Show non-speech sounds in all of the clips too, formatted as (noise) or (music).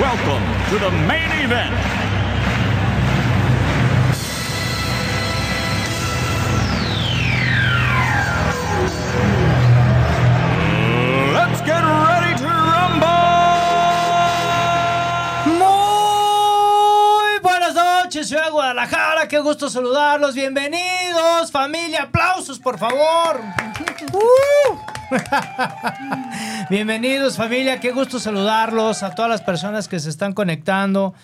welcome to the main event. Let's get ready to rumble! Muy buenas noches, ciudad de Guadalajara, qué gusto saludarlos, bienvenidos, familia, aplausos por favor. Uh. (laughs) bienvenidos familia, qué gusto saludarlos a todas las personas que se están conectando.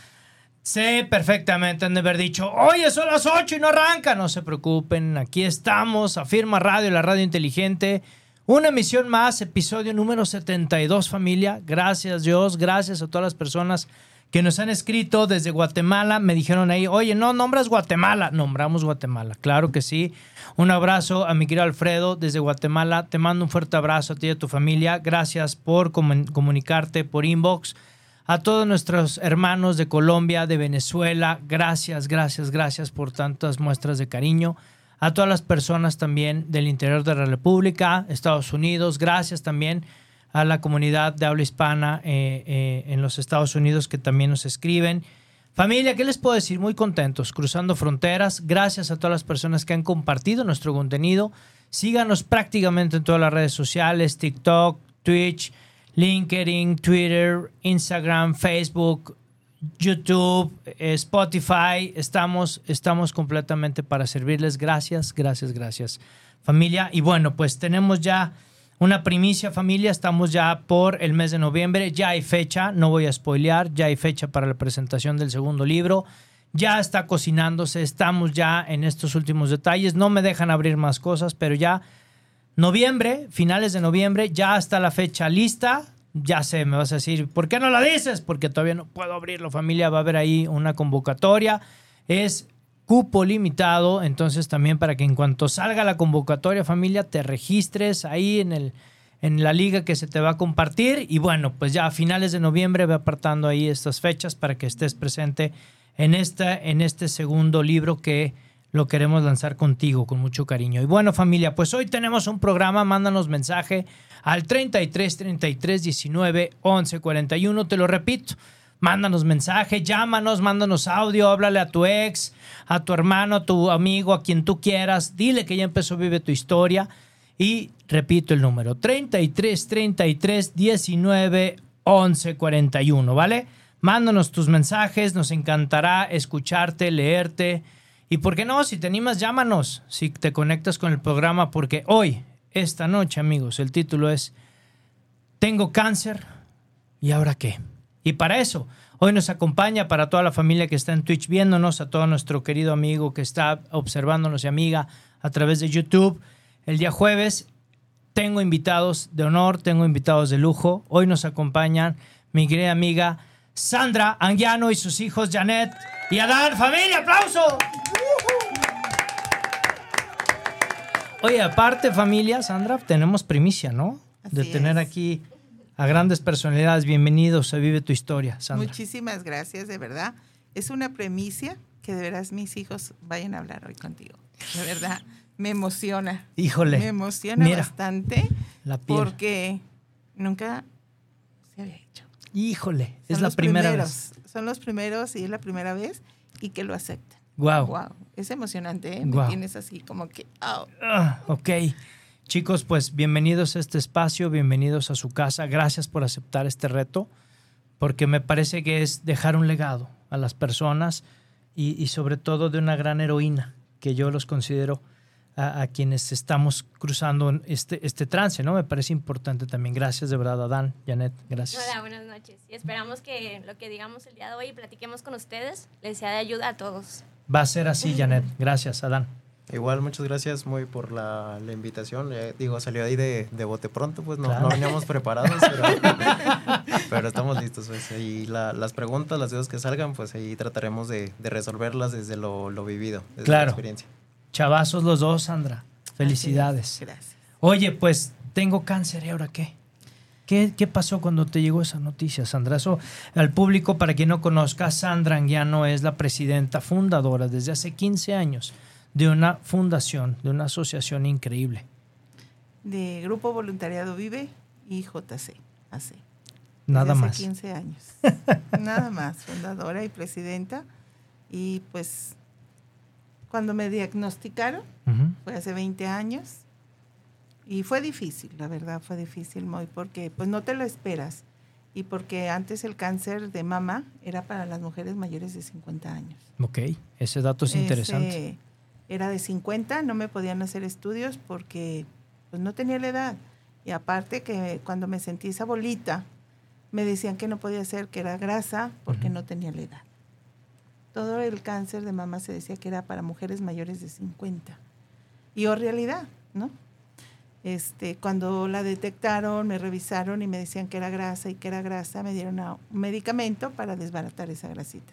Sé perfectamente, han de haber dicho, oye, son las 8 y no arranca. No se preocupen, aquí estamos, Afirma Radio, la radio inteligente. Una emisión más, episodio número 72, familia. Gracias, Dios. Gracias a todas las personas que nos han escrito desde Guatemala. Me dijeron ahí, oye, no nombras Guatemala. Nombramos Guatemala, claro que sí. Un abrazo a mi querido Alfredo desde Guatemala. Te mando un fuerte abrazo a ti y a tu familia. Gracias por comun- comunicarte por inbox. A todos nuestros hermanos de Colombia, de Venezuela, gracias, gracias, gracias por tantas muestras de cariño a todas las personas también del interior de la República, Estados Unidos. Gracias también a la comunidad de habla hispana eh, eh, en los Estados Unidos que también nos escriben. Familia, ¿qué les puedo decir? Muy contentos, cruzando fronteras. Gracias a todas las personas que han compartido nuestro contenido. Síganos prácticamente en todas las redes sociales, TikTok, Twitch, LinkedIn, Twitter, Instagram, Facebook, YouTube, eh, Spotify, estamos, estamos completamente para servirles. Gracias, gracias, gracias, familia. Y bueno, pues tenemos ya una primicia, familia. Estamos ya por el mes de noviembre. Ya hay fecha, no voy a spoilear, ya hay fecha para la presentación del segundo libro. Ya está cocinándose, estamos ya en estos últimos detalles. No me dejan abrir más cosas, pero ya noviembre, finales de noviembre, ya está la fecha lista. Ya sé, me vas a decir, ¿por qué no la dices? Porque todavía no puedo abrirlo, familia. Va a haber ahí una convocatoria. Es cupo limitado, entonces también para que en cuanto salga la convocatoria, familia, te registres ahí en el en la liga que se te va a compartir y bueno, pues ya a finales de noviembre ve apartando ahí estas fechas para que estés presente en esta en este segundo libro que lo queremos lanzar contigo con mucho cariño. Y bueno, familia, pues hoy tenemos un programa, mándanos mensaje al 33 33 19 11 41, te lo repito. Mándanos mensaje, llámanos, mándanos audio, háblale a tu ex, a tu hermano, a tu amigo, a quien tú quieras. Dile que ya empezó Vive tu historia. Y repito el número: 33 33 19 11 41, ¿vale? Mándanos tus mensajes, nos encantará escucharte, leerte. Y por qué no, si te animas, llámanos, si te conectas con el programa, porque hoy, esta noche, amigos, el título es Tengo cáncer, ¿y ahora qué? Y para eso, hoy nos acompaña para toda la familia que está en Twitch viéndonos, a todo nuestro querido amigo que está observándonos y amiga a través de YouTube. El día jueves tengo invitados de honor, tengo invitados de lujo. Hoy nos acompañan mi querida amiga Sandra Anguiano y sus hijos Janet y Adán. ¡Familia, aplauso! Oye, aparte, familia, Sandra, tenemos primicia, ¿no? de tener es. aquí a grandes personalidades. Bienvenidos a Vive tu Historia, Sandra. Muchísimas gracias, de verdad. Es una premicia que de veras mis hijos vayan a hablar hoy contigo. De verdad, me emociona. Híjole. Me emociona Mira, bastante la piel. porque nunca se había hecho. Híjole, es Son la los primera primeros, vez. Son los primeros y es la primera vez y que lo acepten. Wow. Wow. Es emocionante, ¿eh? Guau. Me tienes así como que, oh, Ah, ok. Chicos, pues bienvenidos a este espacio, bienvenidos a su casa. Gracias por aceptar este reto, porque me parece que es dejar un legado a las personas y, y sobre todo de una gran heroína, que yo los considero a, a quienes estamos cruzando este, este trance, ¿no? Me parece importante también. Gracias de verdad, Adán, Janet, gracias. Hola, buenas noches. Y esperamos que lo que digamos el día de hoy y platiquemos con ustedes les sea de ayuda a todos. Va a ser así, Janet. Gracias, Adán. Igual, muchas gracias muy por la, la invitación. Eh, digo, salió ahí de, de bote pronto, pues no, Claro. no veníamos preparados, pero, (laughs) pero estamos listos. Pues, y la- las preguntas, las dudas que salgan, pues ahí trataremos de, de resolverlas desde lo, lo vivido, desde Claro. la experiencia. Chavazos los dos, Sandra. Felicidades. Gracias. Oye, pues tengo cáncer, ¿y ahora qué? ¿Qué, qué pasó cuando te llegó esa noticia, Sandra? Eso, al público, para quien no conozca, Sandra Anguiano es la presidenta fundadora desde hace 15 años de una fundación, de una asociación increíble. De Grupo Voluntariado Vive y JC. AC. Nada Desde más. Hace 15 años. (laughs) Nada más. Fundadora y presidenta. Y pues, cuando me diagnosticaron, fue hace 20 años. Y fue difícil, la verdad, fue difícil muy, porque pues no te lo esperas. Y porque antes el cáncer de mama era para las mujeres mayores de 50 años. Ok, ese dato es interesante. Ese era de 50, no me podían hacer estudios porque pues no tenía la edad. Y aparte que cuando me sentí esa bolita, me decían que no podía ser, que era grasa, porque no tenía la edad. Todo el cáncer de mama se decía que era para mujeres mayores de 50. Y o realidad, ¿no? Este, cuando la detectaron, me revisaron y me decían que era grasa y que era grasa, me dieron un medicamento para desbaratar esa grasita.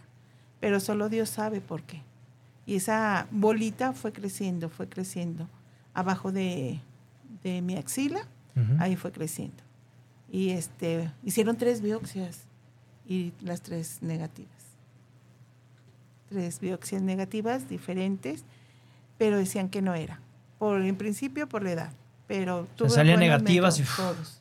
Pero solo Dios sabe por qué. Y esa bolita fue creciendo, fue creciendo. Abajo de, de mi axila, ahí fue creciendo. Y este, hicieron tres biopsias y las tres negativas. Tres biopsias negativas diferentes, pero decían que no era. Por, en principio por la edad, pero tuve salían negativas y- todos.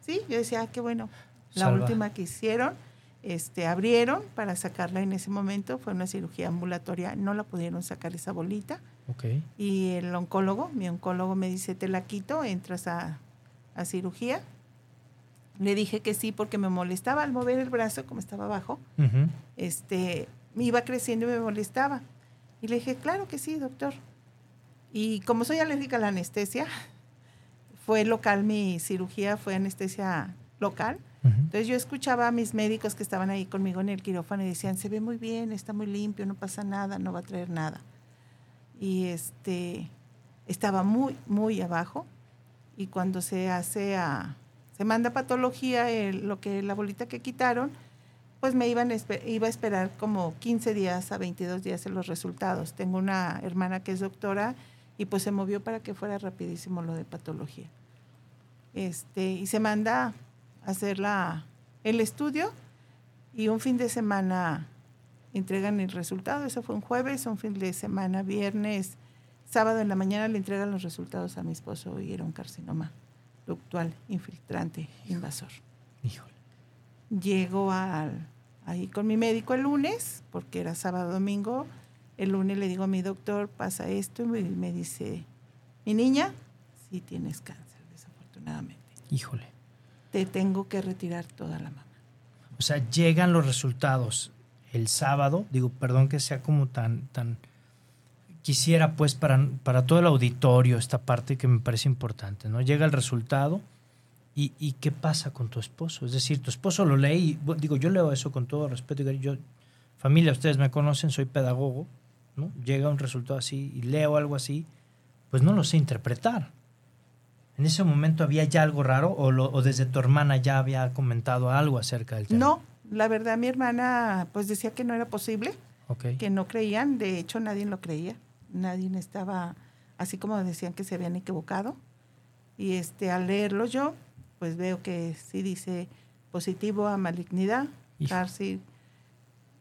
Sí, yo decía, ah, qué bueno. La Salva. última que hicieron, este, abrieron para sacarla en ese momento, fue una cirugía ambulatoria, no la pudieron sacar esa bolita. Ok. Y el oncólogo, mi oncólogo me dice, te la quito, entras a, a cirugía. Le dije que sí porque me molestaba al mover el brazo, como estaba abajo, este, me iba creciendo y me molestaba. Y le dije, claro que sí, doctor. Y como soy alérgica a la anestesia, (laughs) fue local mi cirugía, fue anestesia local. Entonces yo escuchaba a mis médicos que estaban ahí conmigo en el quirófano y decían, se ve muy bien, está muy limpio, no pasa nada, no va a traer nada. Y este estaba muy, muy abajo. Y cuando se hace a, se manda patología lo que la bolita que quitaron, pues me iban iba a esperar como 15 días a 22 días en los resultados. Tengo una hermana que es doctora y pues se movió para que fuera rapidísimo lo de patología. Este, y se manda hacer la, el estudio y un fin de semana entregan el resultado. Eso fue un jueves, un fin de semana, viernes, sábado en la mañana le entregan los resultados a mi esposo y era un carcinoma ductual infiltrante invasor. Híjole. Llego al, ahí con mi médico el lunes, porque era sábado domingo. El lunes le digo a mi doctor, pasa esto, y me, dice, mi niña, sí tienes cáncer, desafortunadamente. Híjole. Te tengo que retirar toda la mama. O sea, llegan los resultados el sábado. Digo, perdón que sea como tan, tan. Quisiera, pues, para, para todo el auditorio, esta parte que me parece importante, ¿no? Llega el resultado y, ¿qué pasa con tu esposo? Es decir, tu esposo lo lee y, digo, yo leo eso con todo respeto. Yo, familia, ustedes me conocen, soy pedagogo, ¿no? Llega un resultado así y leo algo así, pues no lo sé interpretar. ¿En ese momento había ya algo raro o, lo- o desde tu hermana ya había comentado algo acerca del tema? No, la verdad mi hermana pues decía que no era posible, Ok. que no creían, de hecho nadie lo creía, nadie estaba, así como decían que se habían equivocado. Y este al leerlo yo, pues veo que sí dice positivo a malignidad, cárcel,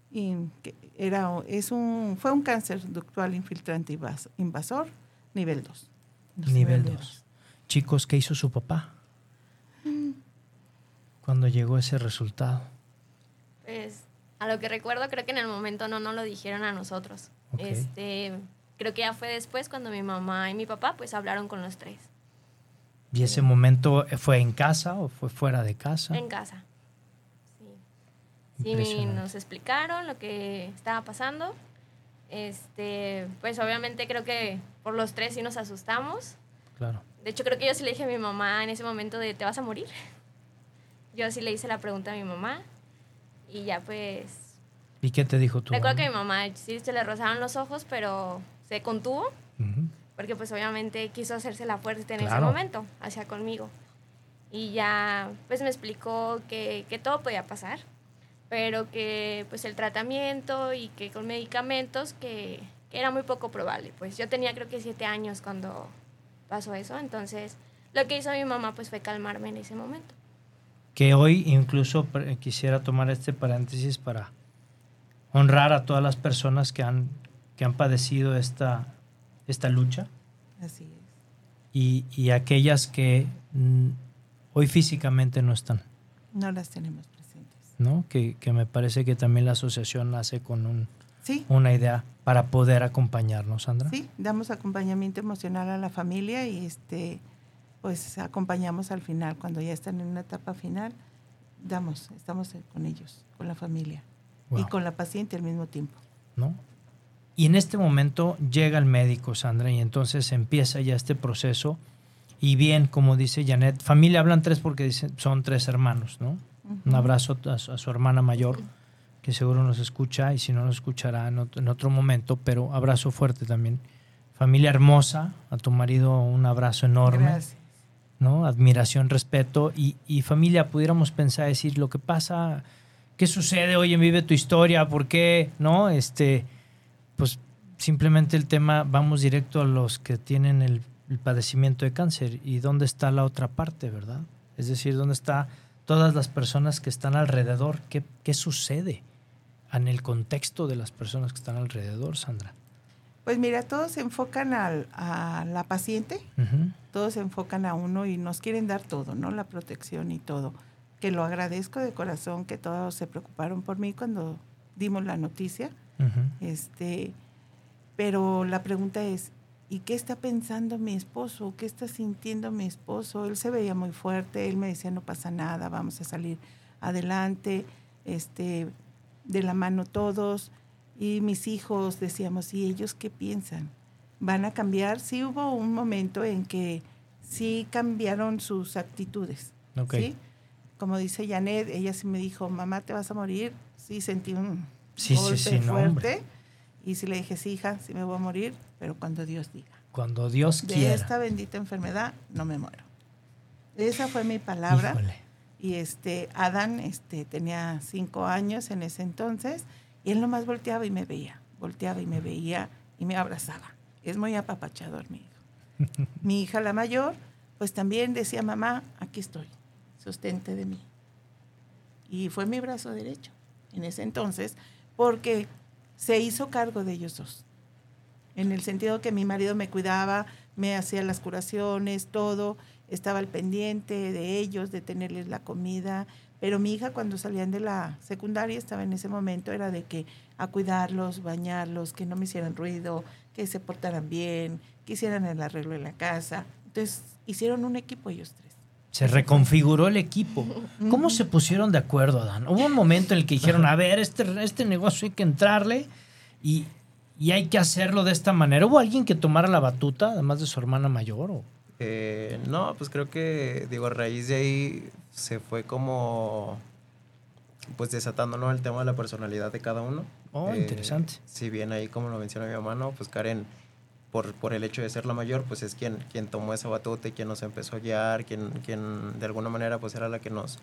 y que era, es un, fue un cáncer ductual infiltrante invas- invasor, nivel 2. Nivel 2. Chicos, ¿qué hizo su papá? Cuando llegó ese resultado. Pues a lo que recuerdo, creo que en el momento no nos lo dijeron a nosotros. Este, creo que ya fue después cuando mi mamá y mi papá pues hablaron con los tres ¿Y ese momento fue en casa o fue fuera de casa? en casa. Sí. Sí, nos explicaron lo que estaba pasando. Este, pues obviamente creo que por los tres sí nos asustamos. Claro. De hecho, creo que yo sí le dije a mi mamá en ese momento de, ¿te vas a morir? Yo sí le hice la pregunta a mi mamá y ya pues... ¿Y qué te dijo tu Recuerdo que mi mamá sí se le rozaron los ojos, pero se contuvo Ujú. porque pues obviamente quiso hacerse la fuerte en ese Claro. momento, hacia conmigo. Y ya pues me explicó que, que todo podía pasar, pero que pues el tratamiento y que con medicamentos que, que era muy poco probable. Pues yo tenía creo que siete años cuando pasó eso, entonces lo que hizo mi mamá pues fue calmarme en ese momento. que hoy incluso quisiera tomar este paréntesis para honrar a todas las personas que han, que han padecido esta, esta lucha Así es. y, y aquellas que mm, hoy físicamente no están, No las tenemos presentes. ¿no? Que, que me parece que también la asociación nace con un- Sí, una idea para poder acompañarnos, Sandra. sí, damos acompañamiento emocional a la familia y este pues acompañamos al final, cuando ya están en una etapa final, damos, estamos con ellos, con la familia y con la paciente al mismo tiempo. ¿no? Y en este momento llega el médico, Sandra, y entonces empieza ya este proceso. Y bien, como dice Janet, familia hablan tres porque dicen, son tres hermanos, ¿no? Un abrazo a su, a su hermana mayor, que seguro nos escucha, y si no nos escuchará en otro, en otro momento, pero abrazo fuerte también. Familia hermosa, a tu marido un abrazo enorme. Gracias. ¿no? Admiración, respeto y, y familia, pudiéramos pensar, decir lo que pasa, qué sucede hoy en Vive tu Historia, por qué, ¿no? Este, pues simplemente el tema, vamos directo a los que tienen el, el padecimiento de cáncer y dónde está la otra parte, ¿verdad? Es decir, dónde está todas las personas que están alrededor, qué, qué sucede en el contexto de las personas que están alrededor, Sandra. Pues mira, todos se enfocan al- a la paciente, Ujú. todos se enfocan a uno y nos quieren dar todo, ¿no? La protección y todo. Que lo agradezco de corazón que todos se preocuparon por mí cuando dimos la noticia. Ujú. Este, pero la pregunta es, ¿y qué está pensando mi esposo? ¿Qué está sintiendo mi esposo? Él se veía muy fuerte, él me decía, no pasa nada, vamos a salir adelante, este, de la mano todos. Y mis hijos decíamos, ¿y ellos qué piensan? ¿Van a cambiar? Sí hubo un momento en que sí cambiaron sus actitudes. ¿sí? Como dice Janet, ella sí me dijo, mamá, te vas a morir. Sí sentí un Sí, golpe sí, no, hombre. fuerte. y sí le dije, sí, hija, sí me voy a morir, pero cuando Dios diga. Cuando Dios De quiera. esta bendita enfermedad no me muero. Esa fue mi palabra. Híjole. Y este, Adán este, tenía cinco años en ese entonces, y él nomás volteaba y me veía, volteaba y me veía y me abrazaba. Es muy apapachador mi hijo. (laughs) mi hija la mayor, pues también decía, mamá, aquí estoy, sostente de mí. Y fue mi brazo derecho en ese entonces, porque se hizo cargo de ellos dos. En el sentido que mi marido me cuidaba, me hacía las curaciones, todo, estaba al pendiente de ellos, de tenerles la comida. Pero mi hija cuando salían de la secundaria estaba en ese momento, era de que a cuidarlos, bañarlos, que no me hicieran ruido, que se portaran bien, que hicieran el arreglo de la casa. Entonces hicieron un equipo ellos tres. Se reconfiguró el equipo. ¿Cómo se pusieron de acuerdo, Adán? Hubo un momento en el que dijeron, a ver, este, este negocio hay que entrarle y, y hay que hacerlo de esta manera. ¿Hubo alguien que tomara la batuta, además de su hermana mayor? o? Eh, no, pues creo que, digo, a raíz de ahí se fue como, pues desatando, ¿no? El tema de la personalidad de cada uno. Oh, Eh, interesante. Si bien ahí, como lo menciona mi mamá, ¿no? Pues Karen, por, por el hecho de ser la mayor, pues es quien, quien tomó esa batuta y quien nos empezó a guiar, quien, quien de alguna manera, pues era la que nos,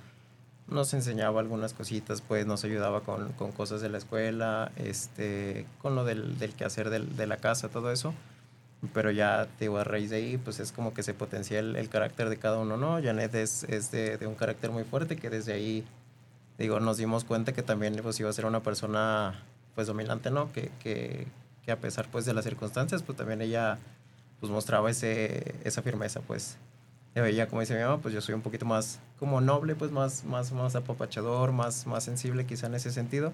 nos enseñaba algunas cositas, pues nos ayudaba con, con cosas de la escuela, este, con lo del, del quehacer del, de la casa, todo eso. Pero ya, digo, a raíz de ahí, pues es como que se potencia el, el carácter de cada uno, ¿no? Janet es, es de, de un carácter muy fuerte que desde ahí, digo, nos dimos cuenta que también pues, iba a ser una persona, pues, dominante, ¿no? Que, que, que a pesar, pues, de las circunstancias, pues, también ella, pues, mostraba ese, esa firmeza, pues. Ella, como dice mi mamá, pues, yo soy un poquito más, como noble, pues, más, más, más apapachador, más, más sensible quizá en ese sentido.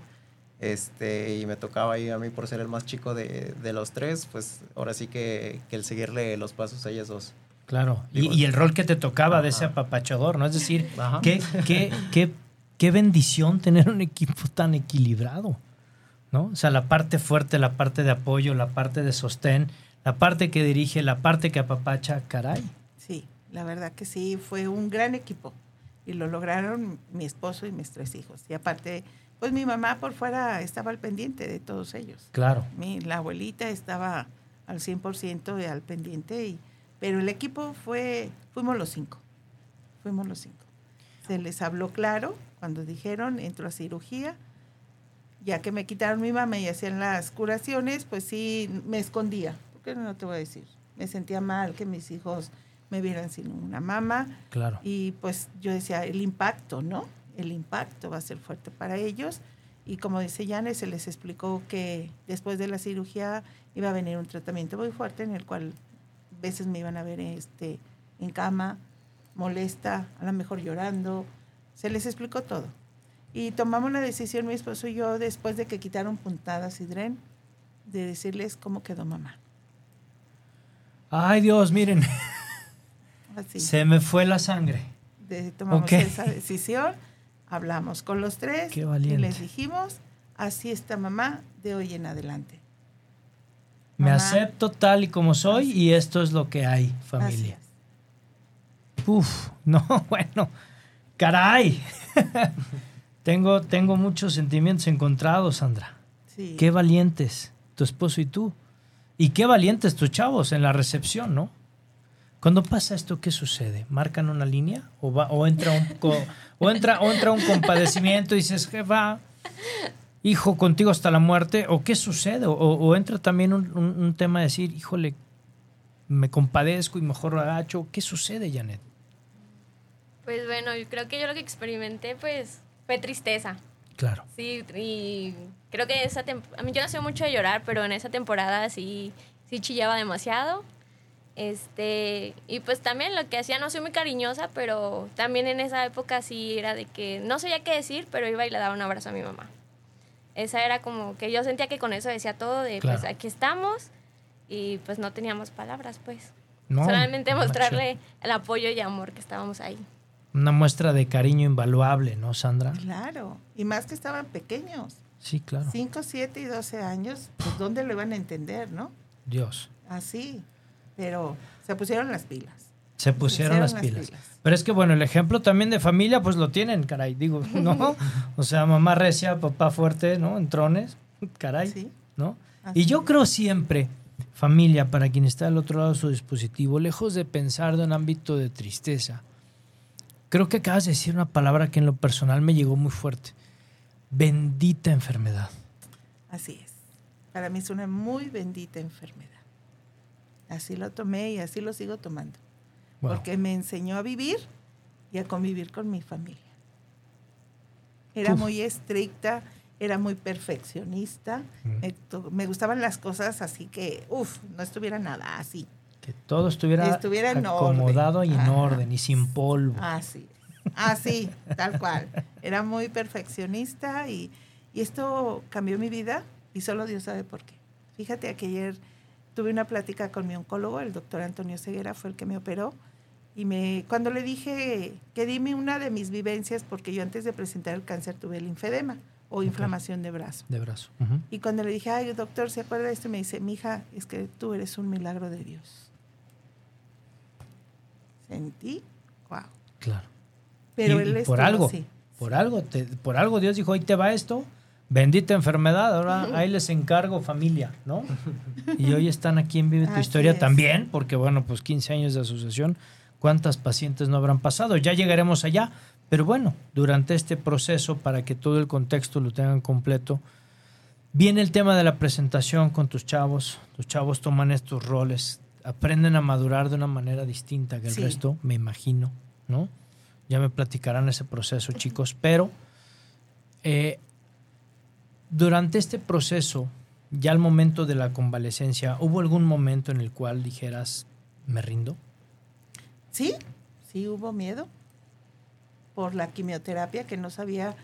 Este, y me tocaba ahí a mí por ser el más chico de, de los tres, pues ahora sí que, que el seguirle los pasos a ellas dos. Claro. Y, Digo, y el rol que te tocaba de ese apapachador, ¿no? Es decir, qué, qué, qué, qué bendición tener un equipo tan equilibrado, ¿no? O sea, la parte fuerte, la parte de apoyo, la parte de sostén, la parte que dirige, la parte que apapacha, caray. Sí, la verdad que sí, fue un gran equipo. Y lo lograron mi esposo y mis tres hijos. Y aparte, pues mi mamá por fuera estaba al pendiente de todos ellos. Claro. Mi, la abuelita estaba al 100% y al pendiente. Y, pero el equipo fue, fuimos los cinco, fuimos los cinco. Se les habló claro cuando dijeron, entro a cirugía, ya que me quitaron mi mamá y hacían las curaciones, pues sí, me escondía, porque no te voy a decir, me sentía mal que mis hijos me vieran sin una mamá. Claro. Y pues yo decía, el impacto, ¿no? El impacto va a ser fuerte para ellos. Y como dice Yane, se les explicó que después de la cirugía iba a venir un tratamiento muy fuerte en el cual veces me iban a ver este, en cama, molesta, a lo mejor llorando. Se les explicó todo. Y tomamos la decisión, mi esposo y yo, después de que quitaron puntadas y dren, de decirles cómo quedó mamá. Ay, Dios, miren, Así. se me fue la sangre. de- tomamos esa decisión, hablamos con los tres Qué y les dijimos, así está mamá de hoy en adelante. Me acepto tal y como soy Así y esto es lo que hay, familia. Uf, no, (laughs) bueno, caray. (laughs) tengo, tengo muchos sentimientos encontrados, Sandra. Sí. Qué valientes, tu esposo y tú. Y qué valientes tus chavos en la recepción, ¿no? Cuando pasa esto, ¿qué sucede? ¿Marcan una línea? ¿O, va, o, entra, un co- o, entra, o entra un compadecimiento y dices, jefa, hijo, contigo hasta la muerte? ¿O qué sucede? ¿O, o entra también un, un- un tema de decir, híjole, me compadezco y mejor lo agacho? ¿Qué sucede, Janet? Pues bueno, yo creo que yo lo que experimenté pues fue tristeza. Claro. Sí, y creo que esa tem- a mí yo no soy mucho de llorar, pero en esa temporada sí, sí chillaba demasiado. Este, y pues también lo que hacía, no soy muy cariñosa, pero también en esa época sí era de que no sabía qué decir, pero iba y le daba un abrazo a mi mamá. Esa era como que yo sentía que con eso decía todo de Claro. pues aquí estamos y pues no teníamos palabras, pues. No, Solamente mostrarle el apoyo y amor que estábamos ahí. Una muestra de cariño invaluable, ¿no, Sandra? Claro, y más que estaban pequeños, Sí, claro. 5, 7 y 12 años, pues ¿dónde lo iban a entender, no? Dios. Así, pero se pusieron las pilas. Se pusieron pusieron las las pilas. pilas. Pero es que, bueno, el ejemplo también de familia, pues lo tienen, caray. Digo, ¿no? (laughs) O sea, mamá recia, papá fuerte, ¿no? En trones, caray, Sí, ¿no? así Y yo es. creo siempre, familia, para quien está al otro lado de su dispositivo, lejos de pensar de un ámbito de tristeza, creo que acabas de decir una palabra que en lo personal me llegó muy fuerte. Bendita enfermedad. Así es. Para mí es una muy bendita enfermedad. Así lo tomé y así lo sigo tomando. Wow. Porque me enseñó a vivir y a convivir con mi familia. Era Uf. muy estricta, era muy perfeccionista. Mm. Me, gustaban las cosas así que, uff, no estuviera nada así. Que todo estuviera, Estuviera acomodado orden. y en Ajá. orden y sin polvo. Así, así, tal cual. Era muy perfeccionista y, y esto cambió mi vida y solo Dios sabe por qué. Fíjate que ayer tuve una plática con mi oncólogo, el doctor Antonio Ceguera fue el que me operó, y me, cuando le dije que dime una de mis vivencias, porque yo antes de presentar el cáncer tuve linfedema o inflamación de brazo. De brazo. Y cuando le dije, ay, doctor, ¿se acuerda de esto? Me dice, mija, es que tú eres un milagro de Dios. Sentí, wow. Claro. Pero Y- él y por estuvo algo, así. por algo, te- por algo Dios dijo, ahí te va esto, bendita enfermedad, ahora ahí les encargo familia, ¿no? Y hoy están aquí en Vive tu Así Historia es. también, porque bueno, pues 15 años de asociación, ¿cuántas pacientes no habrán pasado? Ya llegaremos allá, pero bueno, durante este proceso, para que todo el contexto lo tengan completo, viene el tema de la presentación con tus chavos, tus chavos toman estos roles, aprenden a madurar de una manera distinta que el Sí. resto, me imagino, ¿no? Ya me platicarán ese proceso, chicos, pero eh, durante este proceso, ya al momento de la convalecencia, ¿hubo algún momento en el cual dijeras, me rindo? Sí, sí hubo miedo por la quimioterapia que no sabía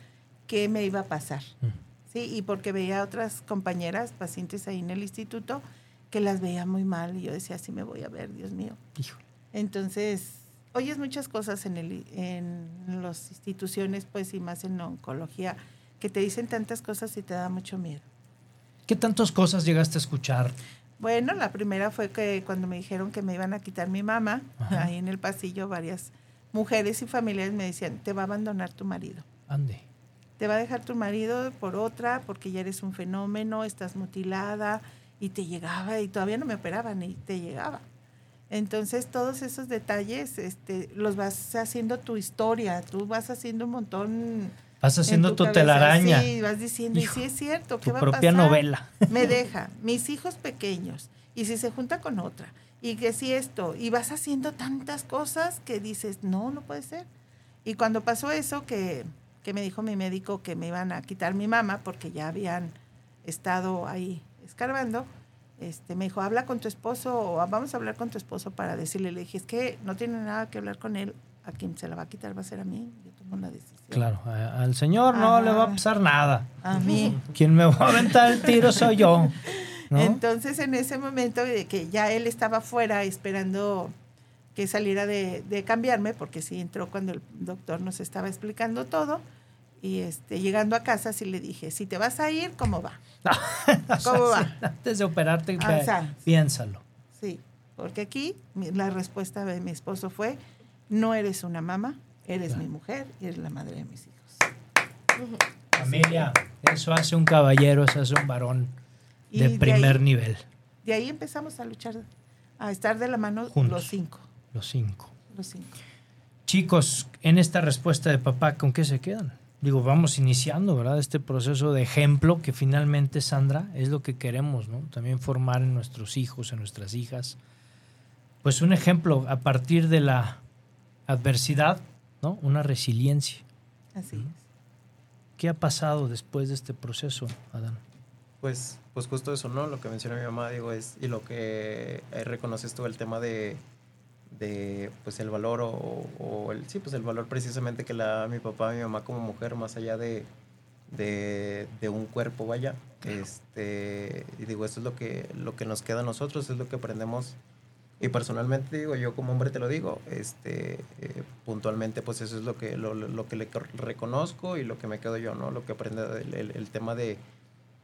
qué me iba a pasar. Mm. Sí, y porque veía a otras compañeras, pacientes ahí en el instituto, que las veía muy mal y yo decía, así me voy a ver, Dios mío. Híjole. Entonces, oyes muchas cosas en, el, en las instituciones, pues, y más en oncología, que te dicen tantas cosas y te da mucho miedo. ¿Qué tantas cosas llegaste a escuchar? Bueno, la primera fue que cuando me dijeron que me iban a quitar mi mamá, Ajá. ahí en el pasillo varias mujeres y familiares me decían, te va a abandonar tu marido. Ande. Te va a dejar tu marido por otra porque ya eres un fenómeno, estás mutilada y te llegaba y todavía no me operaban y te llegaba. Entonces todos esos detalles este, los vas haciendo tu historia, tú vas haciendo un montón. Vas en haciendo tu, telaraña. Sí, vas diciendo, Hijo, y sí es cierto, tu ¿qué va a propia pasar? novela. (laughs) Me deja, mis hijos pequeños, y si se junta con otra, y que si esto, y vas haciendo tantas cosas que dices, no, no puede ser. Y cuando pasó eso, que, que me dijo mi médico que me iban a quitar mi mamá, porque ya habían estado ahí escarbando, este, me dijo, habla con tu esposo, o vamos a hablar con tu esposo para decirle. Le dije, es que no tiene nada que hablar con él, a quien se la va a quitar va a ser a mí, yo tomo la decisión. Claro, a- al señor no Ajá. le va a pasar nada. A mí. Quien me va a aventar el tiro soy yo. (laughs) ¿no? Entonces, en ese momento de que ya él estaba fuera esperando que saliera de, de cambiarme, porque sí entró cuando el doctor nos estaba explicando todo, y este, llegando a casa sí le dije, si te vas a ir, ¿cómo va? (laughs) ¿Cómo va? Antes de operarte, Ah, o sea, piénsalo. Sí, porque aquí la respuesta de mi esposo fue, no eres una mamá, eres mi mujer y eres la madre de mis hijos. Familia, eso hace un caballero, eso hace un varón Y de de primer ahí- nivel. De ahí empezamos a luchar, a estar de la mano Juntos. los cinco, Los cinco. los cinco. Chicos, en esta respuesta de papá, ¿con qué se quedan? Digo, vamos iniciando, ¿verdad? Este proceso de ejemplo que finalmente, Sandra, es lo que queremos, ¿no? También formar en nuestros hijos, en nuestras hijas. Pues un ejemplo a partir de la adversidad, ¿no? Una resiliencia. Así es. ¿Qué ha pasado después de este proceso, Adán? Pues, pues justo eso, ¿no? Lo que menciona mi mamá, digo, es, y lo que eh, reconoces tú, el tema de, de pues el valor o, o el, sí, pues el valor precisamente que le da mi papá, mi mamá como mujer, más allá de, de, de un cuerpo, vaya. Este, y digo, eso es lo que, lo que nos queda a nosotros, es lo que aprendemos. Y personalmente digo, yo como hombre te lo digo, este, eh, puntualmente pues eso es lo que, lo, lo- que le reconozco y lo que me quedo yo, ¿no? Lo que aprende el, el- el tema de,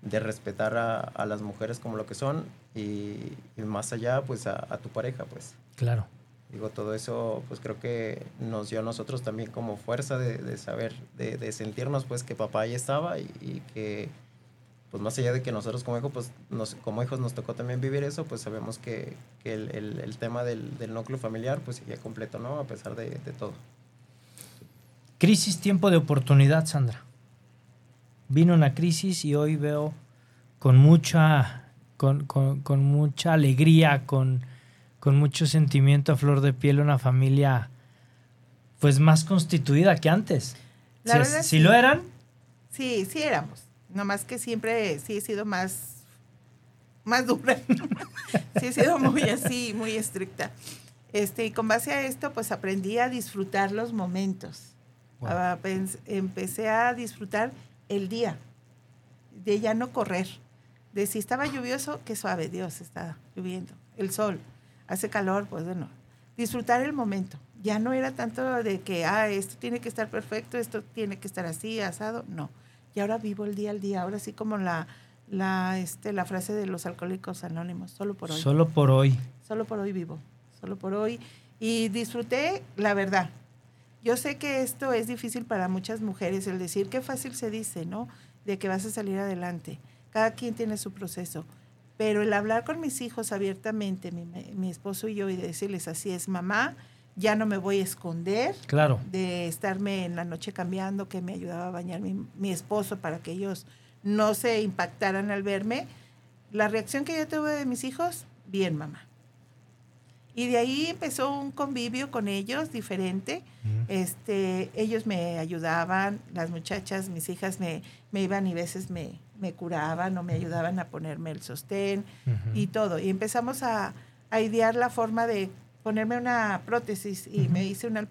de respetar a, a las mujeres como lo que son y, y más allá pues a, a tu pareja, pues. Claro. Digo, todo eso pues creo que nos dio a nosotros también como fuerza de, de saber, de, de sentirnos pues que papá ahí estaba y, y que pues más allá de que nosotros como hijos, pues nos, como hijos nos tocó también vivir eso, pues sabemos que, que el, el- el tema del, del núcleo familiar pues seguía completo, ¿no? A pesar de, de todo. Crisis, tiempo de oportunidad, Sandra. Vino una crisis y hoy veo con mucha, con, con- con mucha alegría, con, con mucho sentimiento a flor de piel, una familia pues más constituida que antes. La si, verdad, si sí. lo eran, Sí, sí éramos. Nomás que siempre sí he sido más, más dura. (laughs) sí he sido muy así, muy estricta. Este, y con base a esto, pues aprendí a disfrutar los momentos. Wow. Ah, empecé a disfrutar el día, de ya no correr. De si estaba lluvioso, qué suave, Dios está lloviendo. El sol, hace calor, pues bueno, disfrutar el momento. Ya no era tanto de que, ah, esto tiene que estar perfecto, esto tiene que estar así, asado. No. Y ahora vivo el día al día. Ahora sí como la, la, este, la frase de los alcohólicos anónimos, solo por hoy. solo por hoy. Solo por hoy vivo, solo por hoy. Y disfruté, la verdad. Yo sé que esto es difícil para muchas mujeres, el decir qué fácil se dice, ¿no? De que vas a salir adelante. Cada quien tiene su proceso. Pero el hablar con mis hijos abiertamente, mi, mi esposo y yo, y decirles así es, mamá, ya no me voy a esconder Claro. de estarme en la noche cambiando, que me ayudaba a bañar mi, mi esposo para que ellos no se impactaran al verme. La reacción que yo tuve de mis hijos, bien, mamá. Y de ahí empezó un convivio con ellos diferente. Este, ellos me ayudaban, las muchachas, mis hijas me, me iban y veces me, me curaban o me ayudaban a ponerme el sostén y todo. Y empezamos a, a idear la forma de ponerme una prótesis y me hice (laughs) una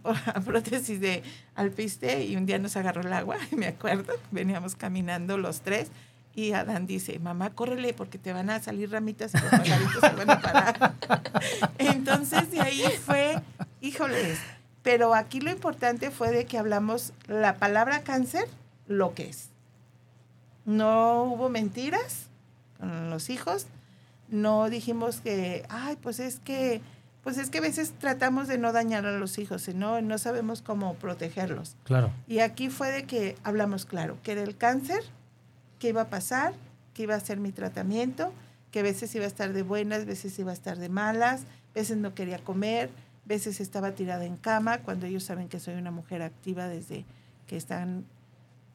prótesis de alpiste y un día nos agarró el agua, (laughs) me acuerdo, veníamos caminando los tres y Adán dice, mamá, córrele porque te van a salir ramitas y los pajaritos se van a parar. (laughs) Entonces de ahí fue, híjoles, pero aquí lo importante fue de que hablamos la palabra cáncer, lo que es. No hubo mentiras con los hijos, no dijimos que, ay, pues es que, pues es que a veces tratamos de no dañar a los hijos, y no, sabemos cómo protegerlos. Claro. Y aquí fue de que hablamos claro, que era el cáncer, que iba a pasar, que iba a ser mi tratamiento, que a veces iba a estar de buenas, veces iba a estar de malas, veces no quería comer, veces estaba tirada en cama, cuando ellos saben que soy una mujer activa desde que están,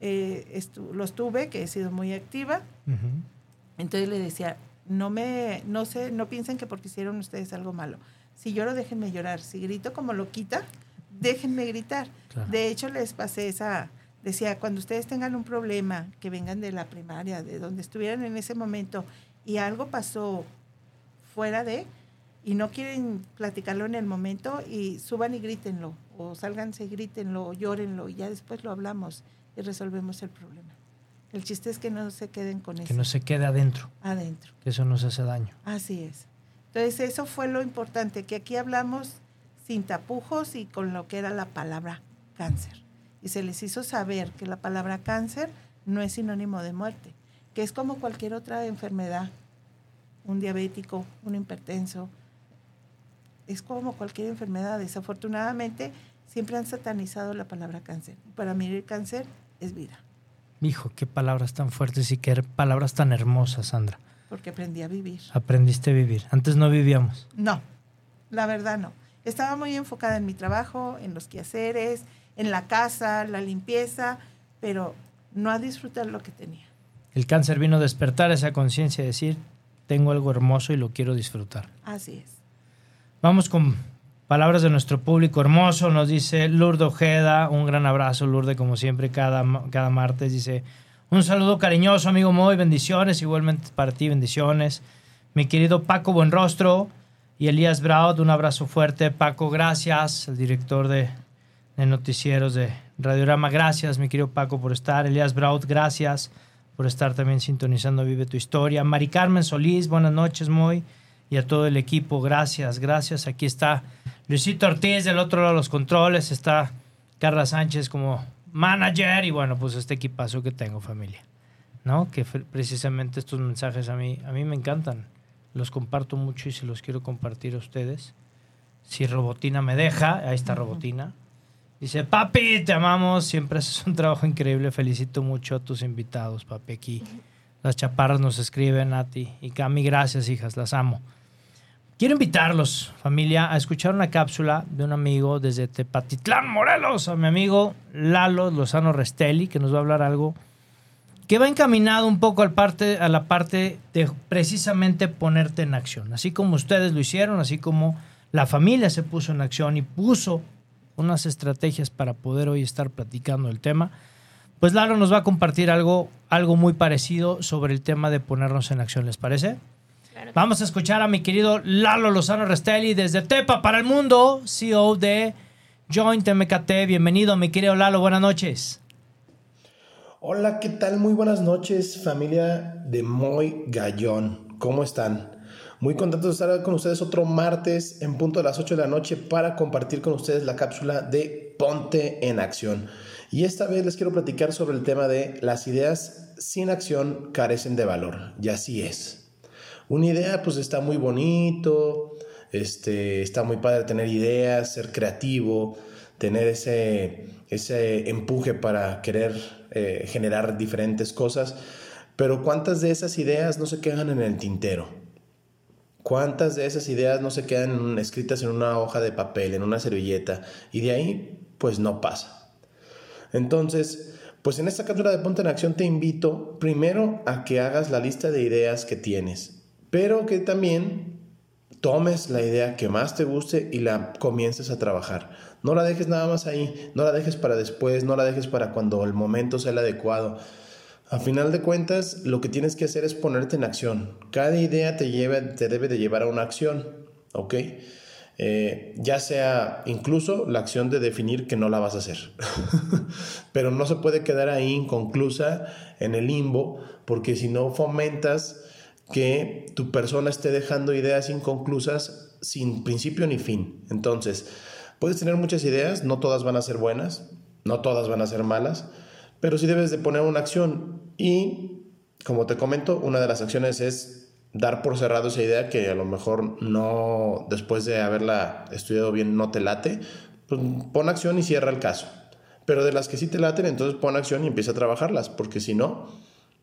eh, los tuve, que he sido muy activa. Entonces le decía, no me, no sé, no piensen que porque hicieron ustedes algo malo. Si lloro, déjenme llorar. Si grito como loquita, déjenme gritar. Claro. De hecho, les pasé esa, decía, cuando ustedes tengan un problema, que vengan de la primaria, de donde estuvieran en ese momento, y algo pasó fuera de, y no quieren platicarlo en el momento, y suban y grítenlo, o sálganse y grítenlo, o llórenlo, y ya después lo hablamos y resolvemos el problema. El chiste es que no se queden con Que eso no se quede adentro, adentro. que eso nos hace daño. Así es. Entonces eso fue lo importante, que aquí hablamos sin tapujos y con lo que era la palabra cáncer. Y se les hizo saber que la palabra cáncer no es sinónimo de muerte, que es como cualquier otra enfermedad, un diabético, un hipertenso, es como cualquier enfermedad. Desafortunadamente siempre han satanizado la palabra cáncer. Para mí el cáncer es vida, Hijo, qué palabras tan fuertes y qué palabras tan hermosas, Sandra. Porque aprendí a vivir. Aprendiste a vivir. Antes no vivíamos. No, la verdad no. Estaba muy enfocada en mi trabajo, en los quehaceres, en la casa, la limpieza, pero no a disfrutar lo que tenía. El cáncer vino a despertar esa conciencia, decir, tengo algo hermoso y lo quiero disfrutar. Así es. Vamos con palabras de nuestro público hermoso. Nos dice Lourdes Ojeda. Un gran abrazo, Lourdes, como siempre, cada, cada martes. Dice, un saludo cariñoso, amigo Moy. Bendiciones. Igualmente para ti, bendiciones. Mi querido Paco Buenrostro y Elías Braud, un abrazo fuerte. Paco, gracias. El director de, de noticieros de Radiorama, gracias, mi querido Paco, por estar. Elías Braud, gracias por estar también sintonizando Vive tu Historia. Mari Carmen Solís, buenas noches, Moy y a todo el equipo. Gracias, gracias. Aquí está Luisito Ortiz del otro lado de los controles. Está Carla Sánchez como manager y bueno, pues este equipazo que tengo, familia. ¿No? Que precisamente estos mensajes a mí, a mí me encantan. Los comparto mucho y se los quiero compartir a ustedes. Si Robotina me deja, ahí está Robotina. Dice, papi, te amamos, siempre haces un trabajo increíble, felicito mucho a tus invitados, papi, aquí. Las chaparras nos escriben, Nati y Cami, gracias, hijas, las amo. Quiero invitarlos, familia, a escuchar una cápsula de un amigo desde Tepatitlán, Morelos, a mi amigo Lalo Lozano Restelli, que nos va a hablar algo que va encaminado un poco al parte, a la parte de precisamente ponerte en acción. Así como ustedes lo hicieron, así como la familia se puso en acción y puso unas estrategias para poder hoy estar platicando el tema, pues Lalo nos va a compartir algo, algo muy parecido sobre el tema de ponernos en acción, ¿les parece? Claro Vamos a escuchar a mi querido Lalo Lozano Restelli desde Tepa para el Mundo, CEO de Joint MKT. Bienvenido, mi querido Lalo, buenas noches. Hola, ¿qué tal? Muy buenas noches, familia de Moy Gallón. ¿Cómo están? Muy contento de estar con ustedes otro martes en punto de las 8 de la noche para compartir con ustedes la cápsula de Ponte en Acción. Y esta vez les quiero platicar sobre el tema de las ideas sin acción carecen de valor. Y así es. Una idea pues está muy bonito, este, está muy padre tener ideas, ser creativo, tener ese, ese empuje para querer eh, generar diferentes cosas, pero ¿cuántas de esas ideas no se quedan en el tintero? ¿Cuántas de esas ideas no se quedan escritas en una hoja de papel, en una servilleta? Y de ahí, pues no pasa. Entonces, pues en esta cápsula de Ponte en Acción te invito primero a que hagas la lista de ideas que tienes, pero que también tomes la idea que más te guste y la comiences a trabajar. No la dejes nada más ahí, no la dejes para después, no la dejes para cuando el momento sea el adecuado. A final de cuentas, lo que tienes que hacer es ponerte en acción. Cada idea te, lleva, te debe de llevar a una acción, ¿ok? Eh, ya sea incluso la acción de definir que no la vas a hacer. (laughs) Pero no se puede quedar ahí inconclusa en el limbo, porque si no fomentas que tu persona esté dejando ideas inconclusas sin principio ni fin. Entonces, puedes tener muchas ideas, no todas van a ser buenas, no todas van a ser malas, pero sí debes de poner una acción y, como te comento, una de las acciones es dar por cerrado esa idea que a lo mejor no, después de haberla estudiado bien, no te late, pues pon acción y cierra el caso. Pero de las que sí te laten, entonces pon acción y empieza a trabajarlas, porque si no,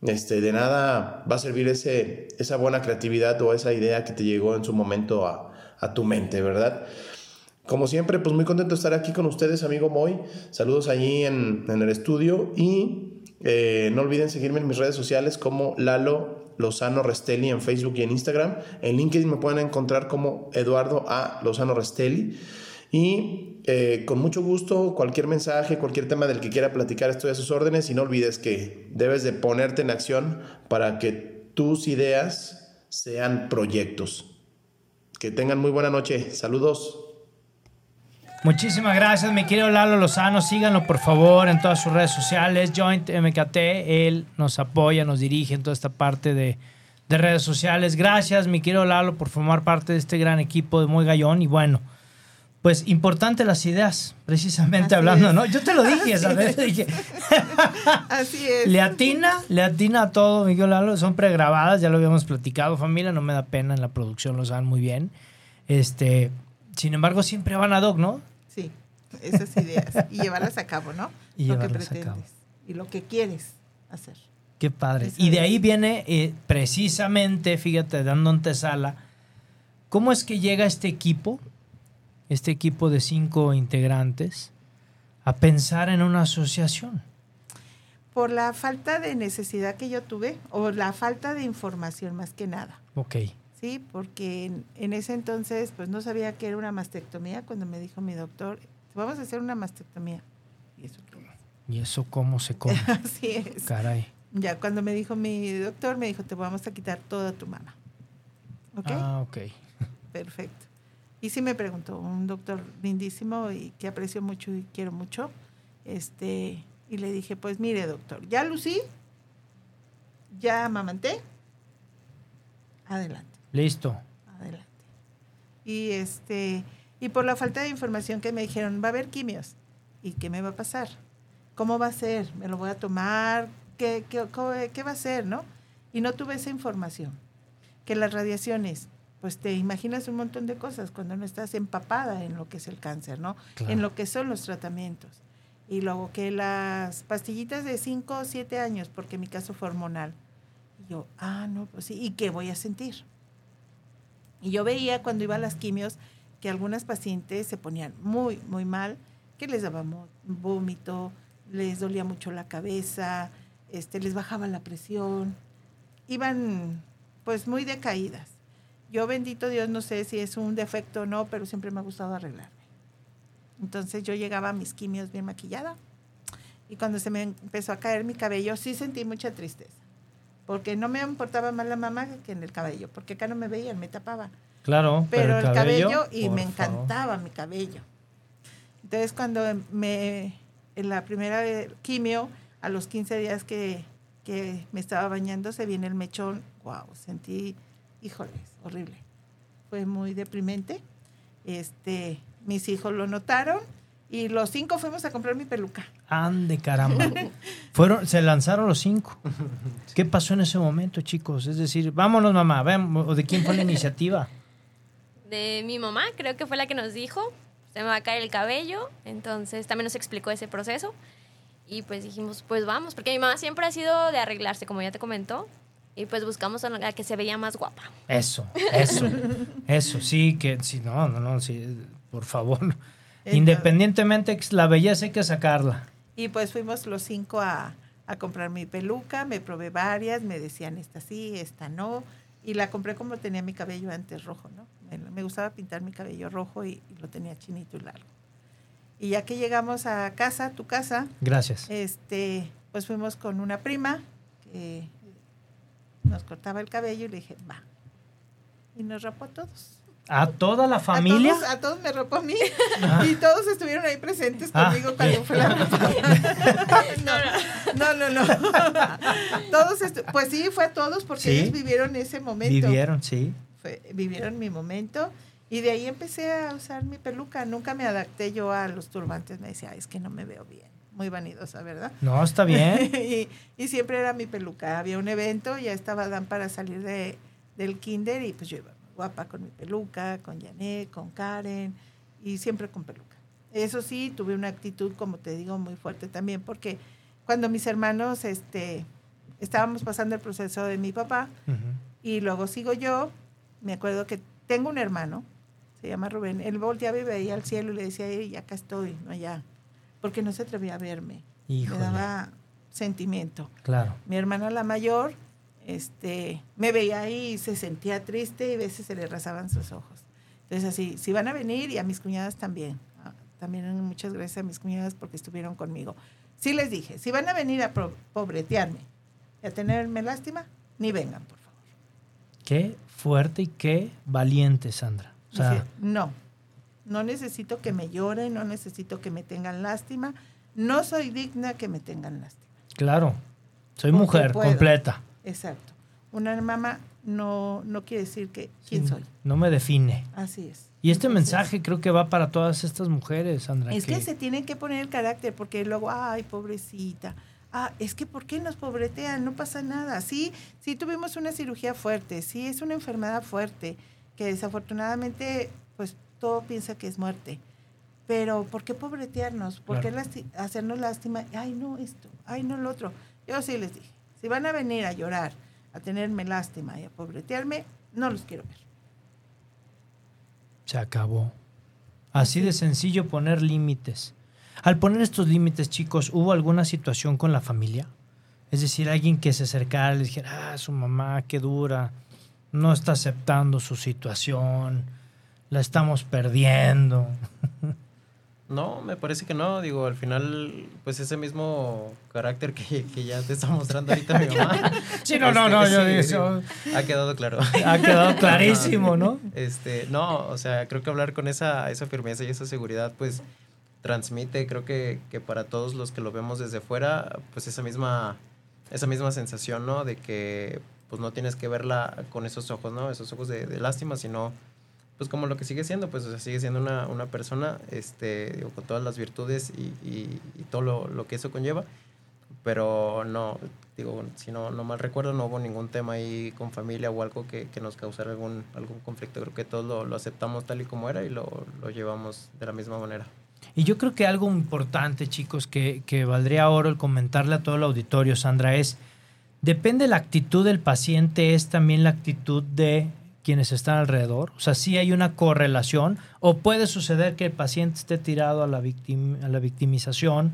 este, de nada va a servir ese, esa buena creatividad o esa idea que te llegó en su momento a, a tu mente, ¿verdad? Como siempre, pues muy contento de estar aquí con ustedes, amigo Moy. Saludos allí en, en el estudio y eh, no olviden seguirme en mis redes sociales como Lalo Lozano Restelli en Facebook y en Instagram. En LinkedIn me pueden encontrar como Eduardo A. Lozano Restelli. Y eh, con mucho gusto, cualquier mensaje, cualquier tema del que quiera platicar, estoy a sus órdenes. Y no olvides que debes de ponerte en acción para que tus ideas sean proyectos. Que tengan muy buena noche. Saludos. Muchísimas gracias, mi querido Lalo Lozano. Síganlo, por favor, en todas sus redes sociales. Joint MKT, él nos apoya, nos dirige en toda esta parte de, de redes sociales. Gracias, mi querido Lalo, por formar parte de este gran equipo de Muy Gallón. Y bueno, pues importante las ideas, precisamente Así hablando, es. ¿no? Yo te lo dije, Así ¿sabes? es. Dije, Así es. le atina, le atina a todo, Miguel Lalo. Son pregrabadas, ya lo habíamos platicado, familia. No me da pena en la producción, lo saben muy bien. Este, sin embargo, siempre van ad hoc, ¿no? Sí, esas ideas. Y llevarlas a cabo, ¿no? Y lo que llevarlas a pretendes. cabo. Y lo que quieres hacer. Qué padre. Eso Y de es. ahí viene eh, precisamente, fíjate, dando antesala, ¿cómo es que llega este equipo, este equipo de cinco integrantes, a pensar en una asociación? Por la falta de necesidad que yo tuve, o la falta de información más que nada. Ok. Sí, porque en, en ese entonces pues no sabía que era una mastectomía cuando me dijo mi doctor, vamos a hacer una mastectomía. Y eso qué es? ¿Y eso cómo se come? (laughs) Así es. Caray. Ya cuando me dijo mi doctor, me dijo, te vamos a quitar toda tu mama. ¿Ok? Ah, ok. Perfecto. Y sí me preguntó, un doctor lindísimo y que aprecio mucho y quiero mucho. Este, y le dije, pues mire, doctor, ya lucí, ya amamanté, adelante, Listo. adelante. Y este, y por la falta de información que me dijeron, va a haber quimios. ¿Y qué me va a pasar? ¿Cómo va a ser? ¿Me lo voy a tomar? ¿Qué, qué, qué va a ser? ¿No? Y no tuve esa información. Que las radiaciones, pues te imaginas un montón de cosas cuando no estás empapada en lo que es el cáncer, ¿no? Claro. En lo que son los tratamientos. Y luego que las pastillitas de 5 o 7 años, porque mi caso fue hormonal. Y yo, ah, no, pues sí, ¿y qué voy a sentir? Y yo veía cuando iba a las quimios que algunas pacientes se ponían muy, muy mal, que les daba vómito, les dolía mucho la cabeza, este, les bajaba la presión, iban pues muy decaídas. Yo bendito Dios no sé si es un defecto o no, pero siempre me ha gustado arreglarme. Entonces yo llegaba a mis quimios bien maquillada y cuando se me empezó a caer mi cabello sí sentí mucha tristeza, porque no me importaba más la mamá que en el cabello, porque acá no me veían, me tapaba Claro. pero, el cabello, y me favor. encantaba mi cabello. Entonces cuando me, en la primera quimio, a los 15 días que, que me estaba bañando, se viene el mechón, wow, sentí, híjoles, horrible. Fue muy deprimente. Este, mis hijos lo notaron y los cinco fuimos a comprar mi peluca. Ande caramba. (laughs) Fueron, se lanzaron los cinco. ¿Qué pasó en ese momento, chicos? Es decir, vámonos, mamá. Vean, ¿o ¿De quién fue la iniciativa? De mi mamá, creo que fue la que nos dijo, se me va a caer el cabello, entonces también nos explicó ese proceso. Y pues dijimos, pues vamos, porque mi mamá siempre ha sido de arreglarse, como ya te comentó, y pues buscamos a la que se veía más guapa. Eso, eso, (laughs) eso, sí, que sí, no, no, no, sí, por favor. Entonces- Independientemente, la belleza hay que sacarla. Y pues fuimos los cinco a, a comprar mi peluca, me probé varias, me decían esta sí, esta no, y la compré como tenía mi cabello antes rojo, ¿no? Me, me gustaba pintar mi cabello rojo y, y lo tenía chinito y largo. Y ya que llegamos a casa, tu casa, Gracias. este, pues fuimos con una prima que nos cortaba el cabello y le dije, va. Y nos rapó a todos. ¿A toda la familia? A todos, a todos me rapó a mí. Ah. Y todos estuvieron ahí presentes Ah, conmigo cuando bien. fue la (laughs) no, no, no, no. (laughs) todos pues sí, fue a todos porque Sí. ellos vivieron ese momento. Vivieron, sí. Fue- vivieron mi momento. Y de ahí empecé a usar mi peluca. Nunca me adapté yo a los turbantes. Me decía, "Ay, es que no me veo bien. Muy vanidosa, ¿verdad? No, está bien. (laughs) y, y siempre era mi peluca. Había un evento, ya estaba Dan para salir de, del kinder y pues yo iba guapa con mi peluca, con Janet, con Karen y siempre con peluca. Eso sí, tuve una actitud, como te digo, muy fuerte también porque cuando mis hermanos este, estábamos pasando el proceso de mi papá y luego sigo yo. Me acuerdo que tengo un hermano, se llama Rubén. Él volteaba y veía al cielo y le decía, "Ey, acá estoy, no allá. Porque no se atrevía a verme. Híjole. Me daba sentimiento. Claro. Mi hermana la mayor, este, me veía ahí y se sentía triste y a veces se le rasaban sus ojos. Entonces así, si van a venir y a mis cuñadas también. Ah, También muchas gracias a mis cuñadas porque estuvieron conmigo. Sí les dije, si van a venir a pobretearme y a tenerme lástima, ni vengan, por favor. Qué fuerte y qué valiente, Sandra. O sea, Dije, no, no necesito que me lloren, no necesito que me tengan lástima, no soy digna que me tengan lástima. claro. Soy Porque mujer puedo. completa. Exacto. Una mamá no, no quiere decir que quién soy. No me define. Así es. Y este Entonces, mensaje creo que va para todas estas mujeres, Sandra. Es que se tienen que poner el carácter, porque luego, ay, pobrecita. Ah, es que ¿por qué nos pobretean? No pasa nada. Sí, sí tuvimos una cirugía fuerte, sí es una enfermedad fuerte, que desafortunadamente, pues todo piensa que es muerte. Pero ¿por qué pobretearnos? ¿Por qué Claro. lasti- hacernos lástima? Ay, no esto, ay, no lo otro. Yo sí les dije, si van a venir a llorar, a tenerme lástima y a pobretearme, no los quiero ver. Se acabó. Así de sencillo poner límites. Al poner estos límites, chicos, ¿hubo alguna situación con la familia? Es decir, alguien que se acercara y le dijera, ah, su mamá, qué dura, no está aceptando su situación, la estamos perdiendo. No, me parece que no. Digo, al final, pues ese mismo carácter que, que ya te está mostrando ahorita mi mamá. (laughs) Sí, no, no, no, yo digo eso. Ha quedado claro. Ha quedado (laughs) clarísimo, ¿no? Este, no, o sea, creo que hablar con esa, esa firmeza y esa seguridad, pues, transmite, creo que, que para todos los que lo vemos desde fuera, pues esa misma, esa misma sensación, ¿no? De que, pues, no tienes que verla con esos ojos, ¿no? Esos ojos de, de lástima, sino, pues, como lo que sigue siendo, pues, o sea, sigue siendo una, una persona, este, digo, con todas las virtudes y, y- y todo lo, lo que eso conlleva, pero no, digo, si no, no mal recuerdo, no hubo ningún tema ahí con familia o algo que, que nos causara algún, algún conflicto. Creo que todos lo, lo aceptamos tal y como era y lo, lo llevamos de la misma manera. Y yo creo que algo importante, chicos, que, que valdría oro el comentarle a todo el auditorio, Sandra, es, depende la actitud del paciente, es también la actitud de quienes están alrededor. O sea, sí hay una correlación, o puede suceder que el paciente esté tirado a la, victim- a la victimización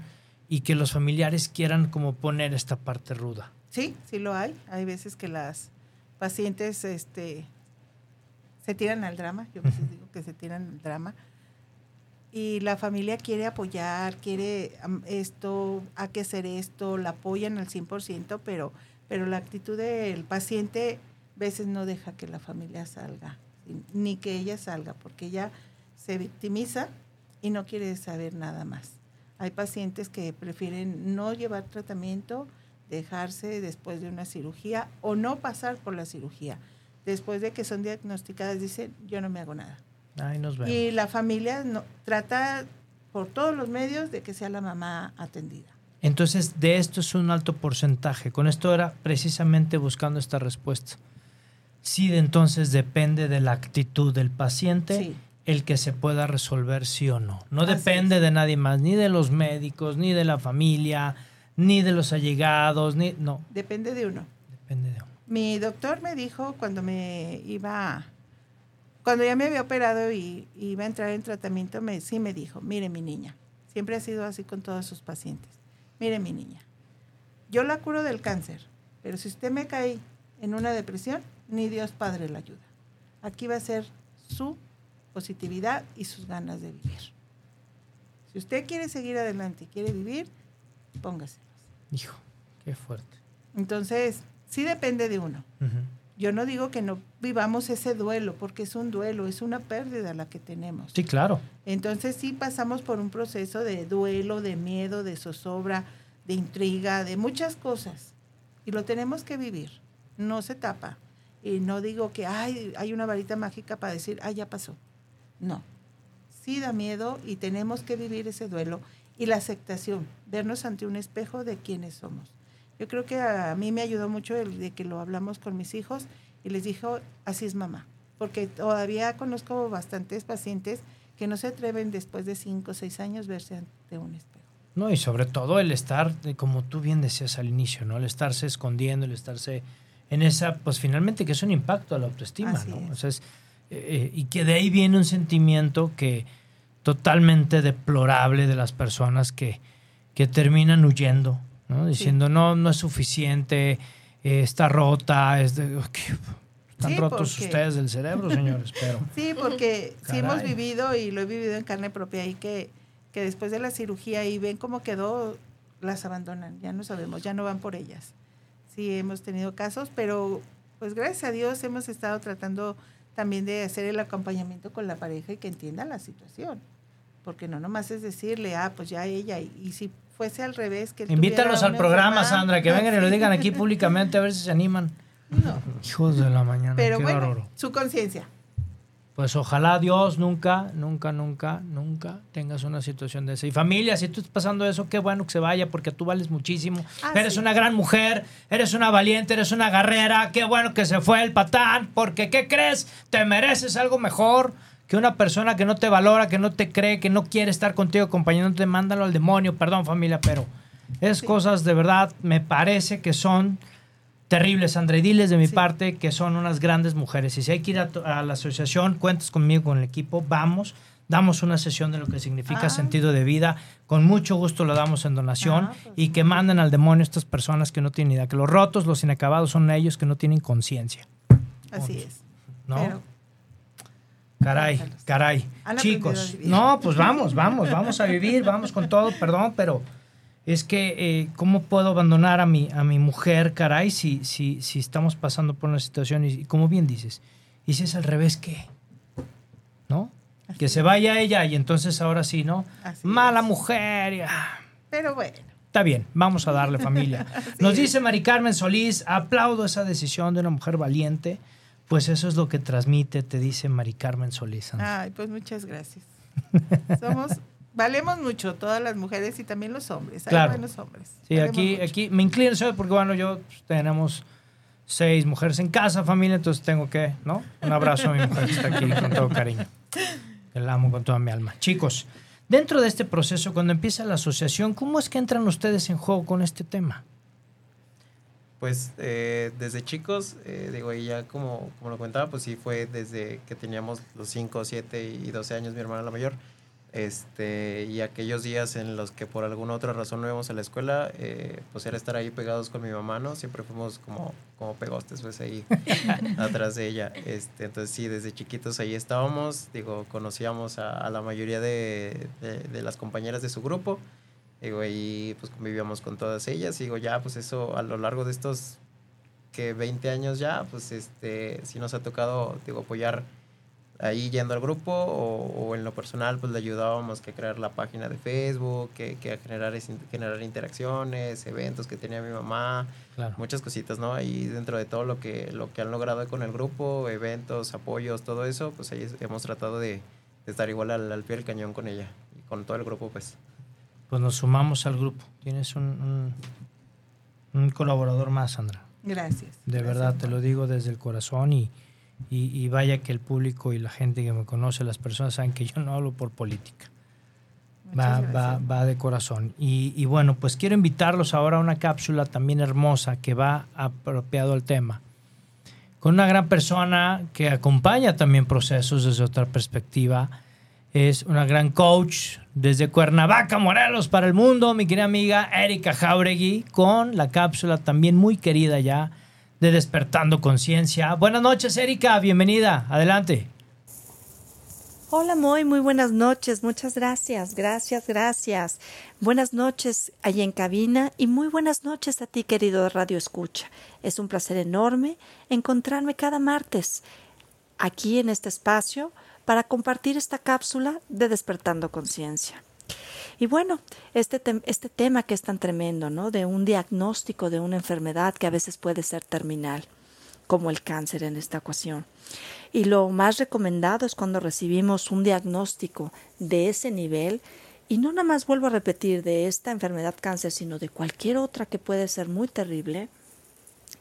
y que los familiares quieran como poner esta parte ruda. Sí, sí lo hay. Hay veces que las pacientes este, se tiran al drama, yo a veces digo que se tiran al drama, y la familia quiere apoyar, quiere esto, hay que hacer esto, la apoyan al 100%, pero, pero la actitud del paciente veces no deja que la familia salga, ni que ella salga, porque ella se victimiza y no quiere saber nada más. Hay pacientes que prefieren no llevar tratamiento, dejarse después de una cirugía o no pasar por la cirugía. Después de que son diagnosticadas, dicen, yo no me hago nada. Ahí nos vemos. Y la familia no, trata por todos los medios de que sea la mamá atendida. Entonces, de esto es un alto porcentaje. Con esto era precisamente buscando esta respuesta. Sí, de entonces depende de la actitud del paciente Sí. el que se pueda resolver sí o no. No Así depende es. de nadie más, ni de los médicos, ni de la familia, ni de los allegados, ni no, Depende de uno. depende de uno. Mi doctor me dijo cuando me iba, cuando ya me había operado y iba a entrar en tratamiento, me, sí me dijo, mire mi niña, siempre ha sido así con todos sus pacientes, mire mi niña, yo la curo del cáncer, pero si usted me cae en una depresión, ni Dios Padre la ayuda. Aquí va a ser su positividad y sus ganas de vivir. Si usted quiere seguir adelante y quiere vivir, póngase. Hijo, qué fuerte. Entonces, sí depende de uno. Yo no digo que no vivamos ese duelo, porque es un duelo, es una pérdida la que tenemos. Sí, claro. Entonces sí pasamos por un proceso de duelo, de miedo, de zozobra, de intriga, de muchas cosas. Y lo tenemos que vivir. No se tapa. Y no digo que ay, hay una varita mágica para decir, ah, ya pasó. No. Sí da miedo y tenemos que vivir ese duelo y la aceptación, vernos ante un espejo de quiénes somos. Yo creo que a mí me ayudó mucho el de que lo hablamos con mis hijos y les dijo, así es mamá, porque todavía conozco bastantes pacientes que no se atreven después de cinco o seis años verse ante un espejo. No, y sobre todo el estar, eh, como tú bien decías al inicio, ¿no? El estarse escondiendo, el estarse en esa, pues finalmente que es un impacto a la autoestima, Así ¿no? es. O sea, es, eh, eh, y que de ahí viene un sentimiento que totalmente deplorable de las personas que, que terminan huyendo, ¿no? Diciendo, no, no es suficiente, eh, está rota, es de, están Sí, rotos porque- ustedes del cerebro, señores, pero... (laughs) Sí, porque sí hemos vivido y lo he vivido en carne propia y que, que después de la cirugía y ven cómo quedó, las abandonan, ya no sabemos, ya no van por ellas. Sí, hemos tenido casos, pero pues gracias a Dios hemos estado tratando también de hacer el acompañamiento con la pareja y que entienda la situación. Porque no nomás es decirle, ah, pues ya ella, y, y si fuese al revés, que Invítalos al programa, enfermedad- Sandra, que vengan y lo digan aquí públicamente a ver si se animan. No, Hijos de la mañana, pero qué bueno, su conciencia. Pues ojalá Dios nunca, nunca, nunca, nunca tengas una situación de esa. Y familia, si tú estás pasando eso, qué bueno que se vaya porque tú vales muchísimo. Ah, eres sí. una gran mujer, eres una valiente, eres una guerrera. Qué bueno que se fue el patán porque ¿qué crees? Te mereces algo mejor que una persona que no te valora, que no te cree, que no quiere estar contigo acompañándote. Mándalo al demonio, perdón familia, pero es cosas de verdad, me parece que son terribles, Sandra. Y diles de mi Sí. parte que son unas grandes mujeres. Y si hay que ir a, la asociación, cuentas conmigo, con el equipo, vamos, damos una sesión de lo que significa Ah. sentido de vida. Con mucho gusto lo damos en donación Ah, pues y que manden al demonio estas personas que no tienen idea. Que los rotos, los inacabados son ellos que no tienen conciencia. Así es. ¿No? Pero Caray, caray. Chicos, no, pues vamos, vamos, vamos a vivir, vamos con todo, perdón, pero es que, eh, ¿cómo puedo abandonar a mi, a mi mujer, caray, si, si, si estamos pasando por una situación y, como bien dices, y si es al revés, ¿qué? ¿No? Que se vaya ella y entonces ahora sí, ¿no? Así Mala es. mujer. ah, Pero bueno, Está bien, vamos a darle familia. (laughs) Nos dice Mari Carmen Solís, aplaudo esa decisión de una mujer valiente, pues eso es lo que transmite, te dice Mari Carmen Solís. Ay, pues muchas gracias. (laughs) Somos, valemos mucho todas las mujeres y también los hombres. Hay Claro. buenos hombres. Sí, Valemos aquí, mucho. aquí me inclino ¿sabes? porque bueno, yo pues, tenemos seis mujeres en casa, familia, entonces tengo que, ¿no? Un abrazo a mi mujer que está aquí con todo cariño. Que la amo con toda mi alma. Chicos, dentro de este proceso, cuando empieza la asociación, ¿cómo es que entran ustedes en juego con este tema? Pues eh, desde chicos, eh, digo, y ya como, como lo comentaba, pues sí fue desde que teníamos los 5, 7 y 12 años, mi hermana la mayor. Este, y aquellos días en los que por alguna otra razón no íbamos a la escuela, eh, pues era estar ahí pegados con mi mamá, ¿no? Siempre fuimos como, como pegostes, pues ahí (laughs) atrás de ella. Este, entonces sí, desde chiquitos ahí estábamos, digo, conocíamos a, a la mayoría de, de, de las compañeras de su grupo. Digo, y pues convivíamos con todas ellas. Y digo, ya, pues eso a lo largo de estos que 20 años ya, pues este, sí nos ha tocado, digo, apoyar ahí yendo al grupo o, o en lo personal, pues le ayudábamos que a crear la página de Facebook, que, que a generar, generar interacciones, eventos que tenía mi mamá, Claro. muchas cositas, ¿no? Ahí dentro de todo lo que, lo que han logrado con el grupo, eventos, apoyos, todo eso, pues ahí hemos tratado de, de estar igual al, al pie del cañón con ella y con todo el grupo, pues. Pues nos sumamos al grupo. Tienes un, un, un colaborador más, Sandra. Gracias. De gracias, verdad, te lo digo desde el corazón y, y, y vaya que el público y la gente que me conoce, las personas saben que yo no hablo por política. Va, va, va de corazón. Y, y bueno, pues quiero invitarlos ahora a una cápsula también hermosa que va apropiado al tema. Con una gran persona que acompaña también procesos desde otra perspectiva. Es una gran coach desde Cuernavaca, Morelos, para el mundo, mi querida amiga Erika Jauregui, con la cápsula también muy querida ya de Despertando Conciencia. Buenas noches, Erika, bienvenida, adelante. Hola Moy, muy buenas noches, muchas gracias, gracias, gracias. Buenas noches allí en cabina y muy buenas noches a ti querido Radio Escucha. Es un placer enorme encontrarme cada martes aquí en este espacio para compartir esta cápsula de Despertando Conciencia. Y bueno, este, este tema que es tan tremendo, ¿no? De un diagnóstico de una enfermedad que a veces puede ser terminal, como el cáncer en esta ocasión. Y lo más recomendado es cuando recibimos un diagnóstico de ese nivel, y no nada más vuelvo a repetir de esta enfermedad cáncer, sino de cualquier otra que puede ser muy terrible,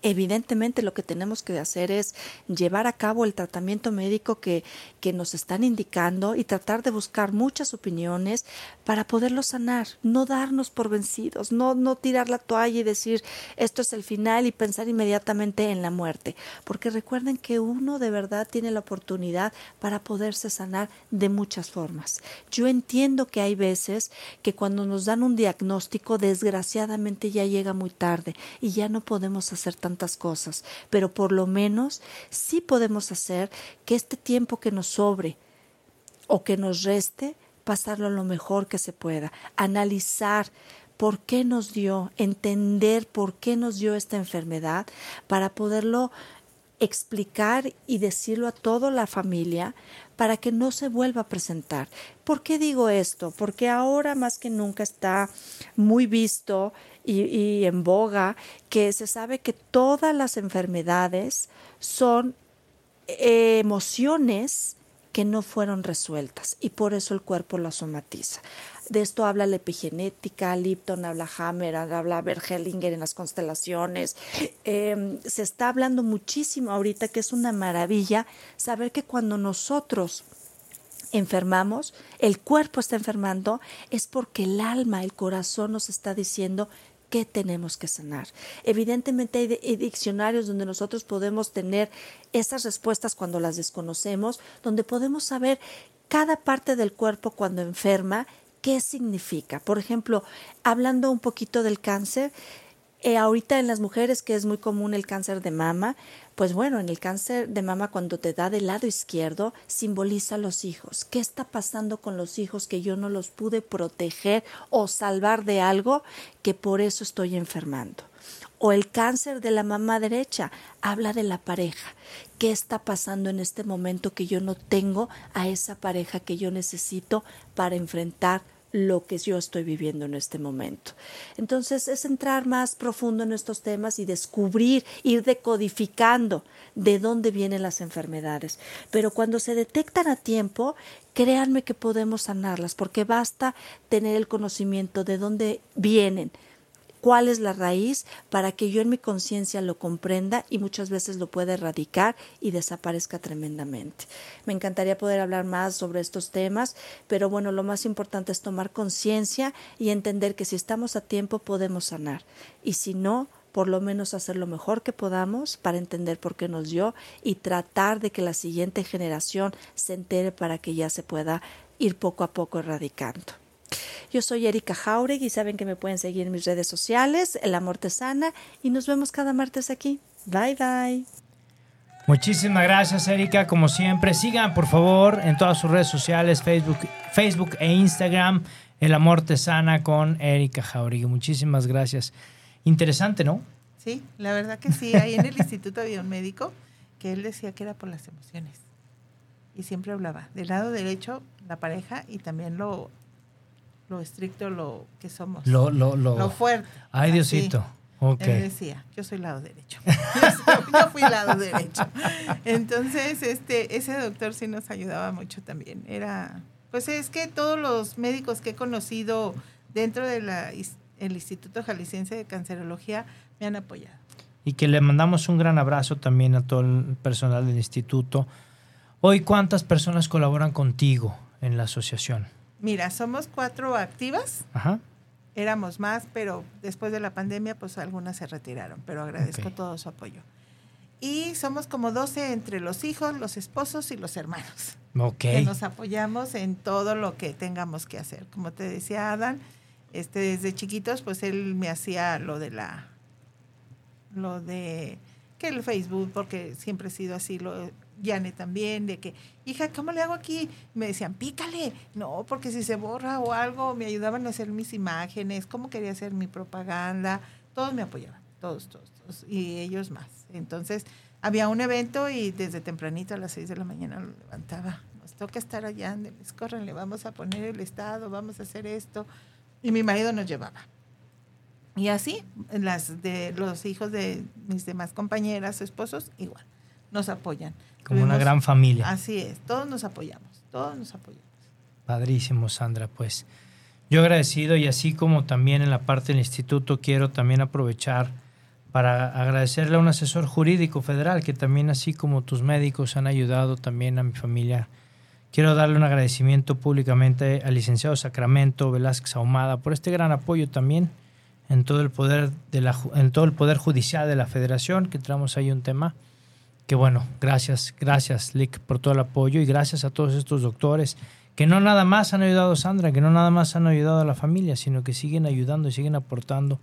Evidentemente lo que tenemos que hacer es llevar a cabo el tratamiento médico que, que nos están indicando y tratar de buscar muchas opiniones para poderlo sanar, no darnos por vencidos, no, no tirar la toalla y decir esto es el final y pensar inmediatamente en la muerte, porque recuerden que uno de verdad tiene la oportunidad para poderse sanar de muchas formas. Yo entiendo que hay veces que cuando nos dan un diagnóstico, desgraciadamente ya llega muy tarde y ya no podemos hacer tantas cosas, pero por lo menos sí podemos hacer que este tiempo que nos sobre o que nos reste, pasarlo lo mejor que se pueda, analizar por qué nos dio, entender por qué nos dio esta enfermedad, para poderlo explicar y decirlo a toda la familia para que no se vuelva a presentar. ¿Por qué digo esto? Porque ahora más que nunca está muy visto y, y en boga que se sabe que todas las enfermedades son emociones que no fueron resueltas y por eso el cuerpo las somatiza. De esto habla la epigenética, Lipton habla Hammer, habla Bergelinger en las constelaciones. Eh, se está hablando muchísimo ahorita que es una maravilla saber que cuando nosotros enfermamos, el cuerpo está enfermando, es porque el alma, el corazón nos está diciendo qué tenemos que sanar. Evidentemente hay, diccionarios donde nosotros podemos tener esas respuestas cuando las desconocemos, donde podemos saber cada parte del cuerpo cuando enferma ¿Qué significa? Por ejemplo, hablando un poquito del cáncer, eh, ahorita en las mujeres que es muy común el cáncer de mama, pues bueno, en el cáncer de mama cuando te da del lado izquierdo simboliza los hijos. ¿Qué está pasando con los hijos que yo no los pude proteger o salvar de algo que por eso estoy enfermando? O el cáncer de la mama derecha habla de la pareja. ¿Qué está pasando en este momento que yo no tengo a esa pareja que yo necesito para enfrentar lo que yo estoy viviendo en este momento. Entonces es entrar más profundo en estos temas y descubrir, ir decodificando de dónde vienen las enfermedades. Pero cuando se detectan a tiempo, créanme que podemos sanarlas, porque basta tener el conocimiento de dónde vienen, cuál es la raíz para que yo en mi conciencia lo comprenda y muchas veces lo pueda erradicar y desaparezca tremendamente. Me encantaría poder hablar más sobre estos temas, pero bueno, lo más importante es tomar conciencia y entender que si estamos a tiempo podemos sanar y si no, por lo menos hacer lo mejor que podamos para entender por qué nos dio y tratar de que la siguiente generación se entere para que ya se pueda ir poco a poco erradicando. Yo soy Erika Jauregui y saben que me pueden seguir en mis redes sociales, El Amor Te Sana, y nos vemos cada martes aquí. Bye bye. Muchísimas gracias, Erika. Como siempre, sigan por favor en todas sus redes sociales, Facebook, Facebook e Instagram, El Amor Te Sana con Erika Jauregui. Muchísimas gracias. Interesante, ¿no? Sí, la verdad que sí. Ahí en el (laughs) Instituto Biomédico, que él decía que era por las emociones. Y siempre hablaba del lado derecho, la pareja, y también lo lo estricto, lo que somos. Lo, lo, lo, fuerte. Ay, Diosito. Okay. Él decía, yo soy lado derecho. (laughs) yo fui lado derecho. Entonces, este, ese doctor sí nos ayudaba mucho también. Era, pues es que todos los médicos que he conocido dentro del el Instituto Jalisciense de Cancerología me han apoyado. Y que le mandamos un gran abrazo también a todo el personal del instituto. Hoy, ¿cuántas personas colaboran contigo en la asociación? Mira, somos cuatro activas. Ajá. Éramos más, pero después de la pandemia, pues algunas se retiraron, pero agradezco todo su apoyo. Y somos como 12 entre los hijos, los esposos y los hermanos. Ok. Que nos apoyamos en todo lo que tengamos que hacer. Como te decía Adán, este, desde chiquitos, pues él me hacía lo de la, lo de que el Facebook, porque siempre he sido así, lo, Yane también, de que, hija, ¿cómo le hago aquí? Me decían, pícale. No, porque si se borra o algo, me ayudaban a hacer mis imágenes, cómo quería hacer mi propaganda. Todos me apoyaban, todos, todos, todos, y ellos más. Entonces, había un evento y desde tempranito a las seis de la mañana lo levantaba. Nos toca estar allá, corren, le vamos a poner el estado, vamos a hacer esto. Y mi marido nos llevaba. Y así, las de los hijos de mis demás compañeras, esposos, igual, nos apoyan. Como una gran familia. Así es, todos nos apoyamos, todos nos apoyamos. Padrísimo, Sandra, pues. Yo agradecido y así como también en la parte del instituto quiero también aprovechar para agradecerle a un asesor jurídico federal que también así como tus médicos han ayudado también a mi familia. Quiero darle un agradecimiento públicamente al licenciado Sacramento Velázquez Ahumada por este gran apoyo también en todo el poder de la en todo el poder judicial de la Federación, que traemos ahí un tema que bueno, gracias, gracias Lick por todo el apoyo y gracias a todos estos doctores que no nada más han ayudado a Sandra, que no nada más han ayudado a la familia, sino que siguen ayudando y siguen aportando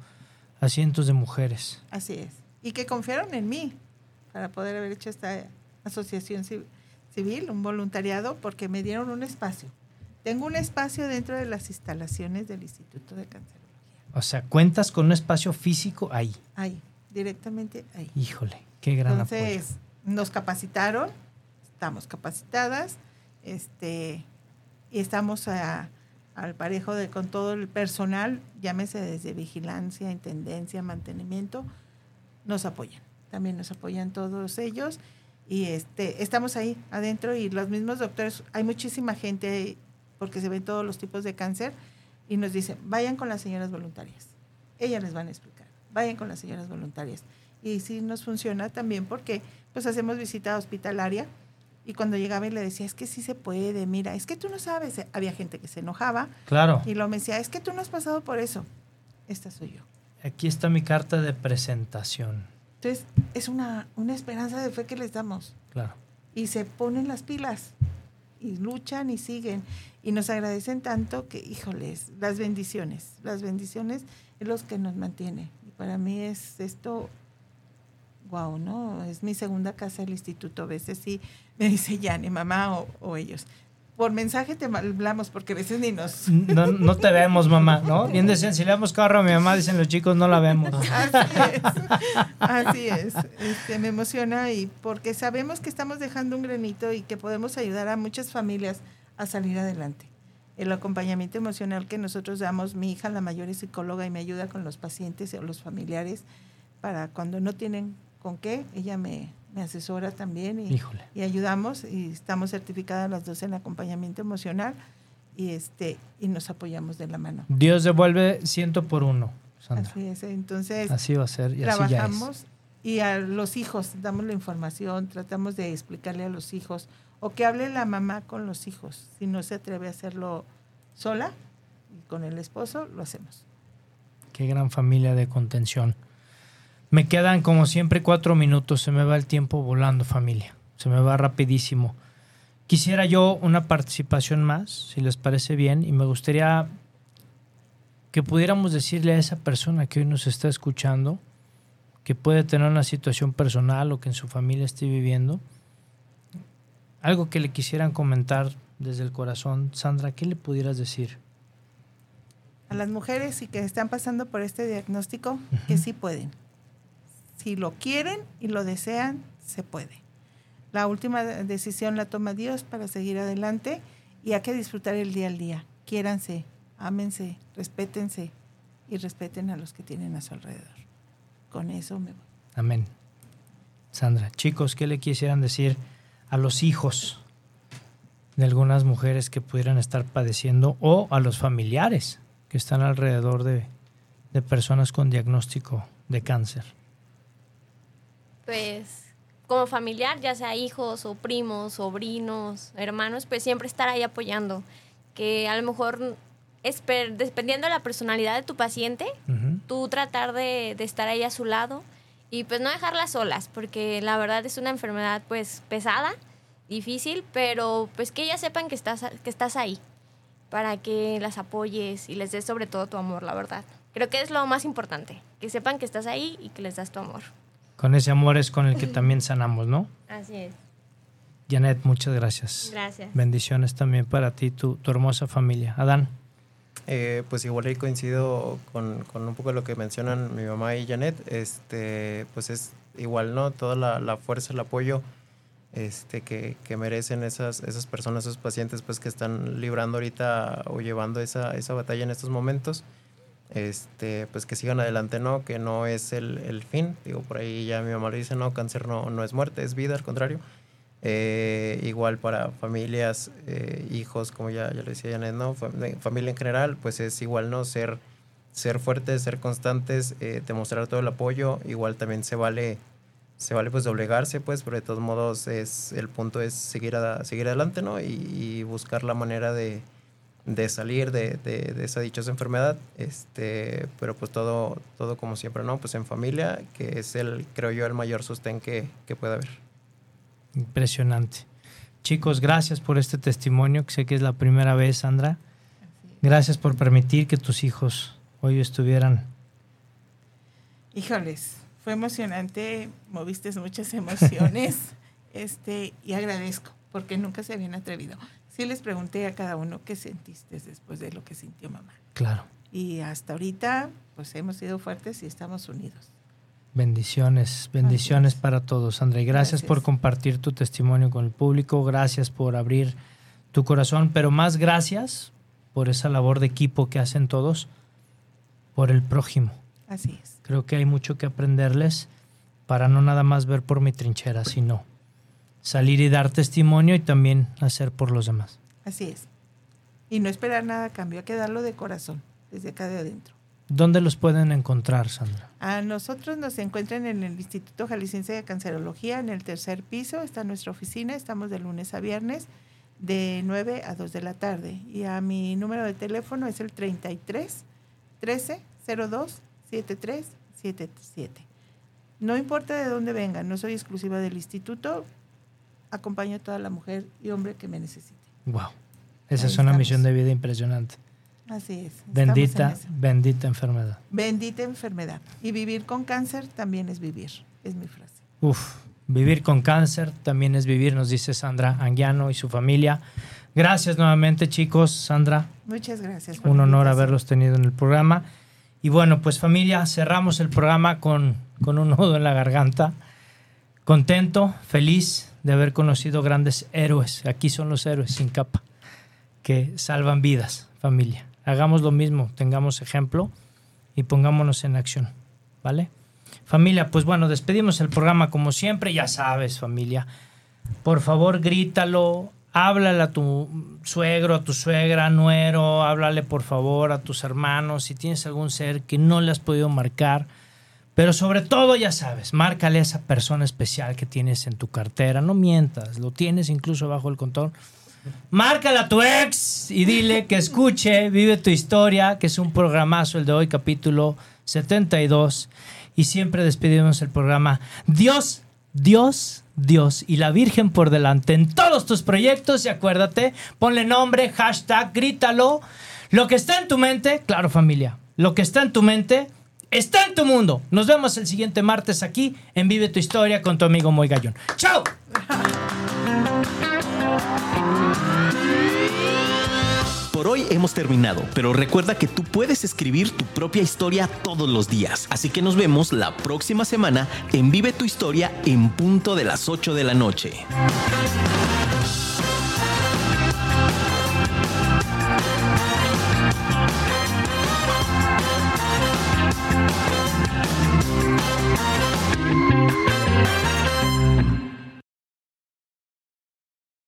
a cientos de mujeres. Así es. Y que confiaron en mí para poder haber hecho esta asociación civil, un voluntariado, porque me dieron un espacio. Tengo un espacio dentro de las instalaciones del Instituto de Cancerología. O sea, cuentas con un espacio físico ahí. Ahí, directamente ahí. Híjole, qué gran Entonces, nos capacitaron, estamos capacitadas, este, y estamos a, al parejo de con todo el personal, llámese desde vigilancia, intendencia, mantenimiento, nos apoyan. También nos apoyan todos ellos y este estamos ahí adentro y los mismos doctores, hay muchísima gente porque se ven todos los tipos de cáncer y nos dicen, "Vayan con las señoras voluntarias." Ellas les van a explicar. Vayan con las señoras voluntarias. Y sí nos funciona también porque pues hacemos visita hospitalaria y cuando llegaba y le decía, es que sí se puede, mira, es que tú no sabes. Había gente que se enojaba. Claro. Y lo me decía, es que tú no has pasado por eso. Esta soy yo. Aquí está mi carta de presentación. Entonces, es una, una esperanza de fe que les damos. Claro. Y se ponen las pilas y luchan y siguen. Y nos agradecen tanto que, híjoles, las bendiciones. Las bendiciones es lo que nos mantiene. Y para mí es esto wow, ¿no? Es mi segunda casa el instituto. A veces sí me dice ya, ni mamá o, o, ellos. Por mensaje te hablamos porque a veces ni nos... No, no te vemos, mamá, ¿no? Bien decían, si le damos carro a mi mamá, dicen los chicos, no la vemos. (laughs) Así es, así es. Este, me emociona y porque sabemos que estamos dejando un granito y que podemos ayudar a muchas familias a salir adelante. El acompañamiento emocional que nosotros damos, mi hija, la mayor es psicóloga y me ayuda con los pacientes o los familiares para cuando no tienen con qué, ella me, me asesora también y, y, ayudamos y estamos certificadas las dos en acompañamiento emocional y este y nos apoyamos de la mano. Dios devuelve ciento por uno. Sandra. Así es, entonces así va a ser y trabajamos así y a los hijos damos la información, tratamos de explicarle a los hijos o que hable la mamá con los hijos, si no se atreve a hacerlo sola y con el esposo lo hacemos. Qué gran familia de contención. Me quedan como siempre cuatro minutos, se me va el tiempo volando familia, se me va rapidísimo. Quisiera yo una participación más, si les parece bien, y me gustaría que pudiéramos decirle a esa persona que hoy nos está escuchando, que puede tener una situación personal o que en su familia esté viviendo, algo que le quisieran comentar desde el corazón. Sandra, ¿qué le pudieras decir? A las mujeres y que están pasando por este diagnóstico, uh -huh. que sí pueden si lo quieren y lo desean, se puede. La última decisión la toma Dios para seguir adelante y hay que disfrutar el día al día. Quiéranse, ámense, respétense y respeten a los que tienen a su alrededor. Con eso me voy. Amén. Sandra, chicos, ¿qué le quisieran decir a los hijos de algunas mujeres que pudieran estar padeciendo o a los familiares que están alrededor de, de personas con diagnóstico de cáncer? Pues como familiar, ya sea hijos o primos, sobrinos, hermanos, pues siempre estar ahí apoyando. Que a lo mejor, dependiendo de la personalidad de tu paciente, uh -huh. tú tratar de, de, estar ahí a su lado y pues no dejarlas solas, porque la verdad es una enfermedad pues pesada, difícil, pero pues que ellas sepan que estás, que estás ahí para que las apoyes y les des sobre todo tu amor, la verdad. Creo que es lo más importante, que sepan que estás ahí y que les das tu amor. Con ese amor es con el que (laughs) también sanamos, ¿no? Así es. Janet, muchas gracias. Gracias. Bendiciones también para ti, tu, tu hermosa familia. Adán. Eh, pues igual ahí coincido con, con, un poco lo que mencionan mi mamá y Janet. Este, pues es igual, ¿no? Toda la, la fuerza, el apoyo este, que, que, merecen esas, esas personas, esos pacientes, pues que están librando ahorita o llevando esa, esa batalla en estos momentos este, pues que sigan adelante, ¿no? Que no es el, el, fin. Digo, por ahí ya mi mamá lo dice, no, cáncer no, no es muerte, es vida, al contrario. Eh, igual para familias, eh, hijos, como ya, ya lo decía Janet, ¿no? familia en general, pues es igual, ¿no? Ser ser fuertes, ser constantes, eh, demostrar todo el apoyo. Igual también se vale, se vale pues doblegarse, pues, pero de todos modos es, el punto es seguir, a, seguir adelante, ¿no? Y, buscar la manera de, de salir de, de, esa dichosa enfermedad. Este, pero pues todo, todo como siempre, ¿no? Pues en familia, que es el, creo yo, el mayor sostén que, que puede haber. Impresionante. Chicos, gracias por este testimonio, que sé que es la primera vez, Sandra. Gracias por permitir que tus hijos hoy estuvieran. Híjoles, fue emocionante, moviste muchas emociones (laughs) este, y agradezco porque nunca se habían atrevido. Sí les pregunté a cada uno qué sentiste después de lo que sintió mamá. Claro. Y hasta ahorita, pues hemos sido fuertes y estamos unidos. Bendiciones, bendiciones para todos, Sandra. Y gracias, por compartir tu testimonio con el público, gracias por abrir tu corazón, pero más gracias por esa labor de equipo que hacen todos por el prójimo. Así es. Creo que hay mucho que aprenderles para no nada más ver por mi trinchera, sino salir y dar testimonio y también hacer por los demás. Así es. Y no esperar nada a cambio, hay que darlo de corazón, desde acá de adentro. ¿Dónde los pueden encontrar, Sandra? A nosotros nos encuentran en el Instituto Jalisciense de Cancerología, en el tercer piso, está nuestra oficina, estamos de lunes a viernes de 9 a 2 de la tarde. Y a mi número de teléfono es el 33 13 02 73 77. No importa de dónde vengan, no soy exclusiva del instituto, acompaño a toda la mujer y hombre que me necesite. Wow. Esa es una misión de vida impresionante. Así es. Bendita, bendita enfermedad. Bendita enfermedad. Y vivir con cáncer también es vivir, es mi frase. Uf, Vivir con cáncer también es vivir, nos dice Sandra Anguiano y su familia. Gracias nuevamente, chicos. Sandra. Muchas gracias. Un honor haberlos tenido en el programa. Y bueno, pues familia, cerramos el programa con, con un nudo en la garganta. Contento, feliz de haber conocido grandes héroes. Aquí son los héroes sin capa, que salvan vidas, familia. Hagamos lo mismo, tengamos ejemplo y pongámonos en acción. ¿Vale? Familia, pues bueno, despedimos el programa como siempre, ya sabes, familia. Por favor, grítalo, háblale a tu suegro, a tu suegra, nuero, háblale por favor a tus hermanos, si tienes algún ser que no le has podido marcar. Pero sobre todo, ya sabes, márcale a esa persona especial que tienes en tu cartera. No mientas, lo tienes incluso bajo el control. Márcale a tu ex y dile que escuche, vive tu historia, que es un programazo el de hoy, capítulo 72 y siempre despedimos el programa. Dios, Dios, Dios y la Virgen por delante en todos tus proyectos y acuérdate, ponle nombre, hashtag, grítalo. Lo que está en tu mente, claro familia, lo que está en tu mente está en tu mundo. Nos vemos el siguiente martes aquí en Vive tu Historia con tu amigo Moy Gallón. ¡Chao! Por hoy hemos terminado, pero recuerda que tú puedes escribir tu propia historia todos los días. Así que nos vemos la próxima semana en Vive tu Historia en punto de las 8 de la noche.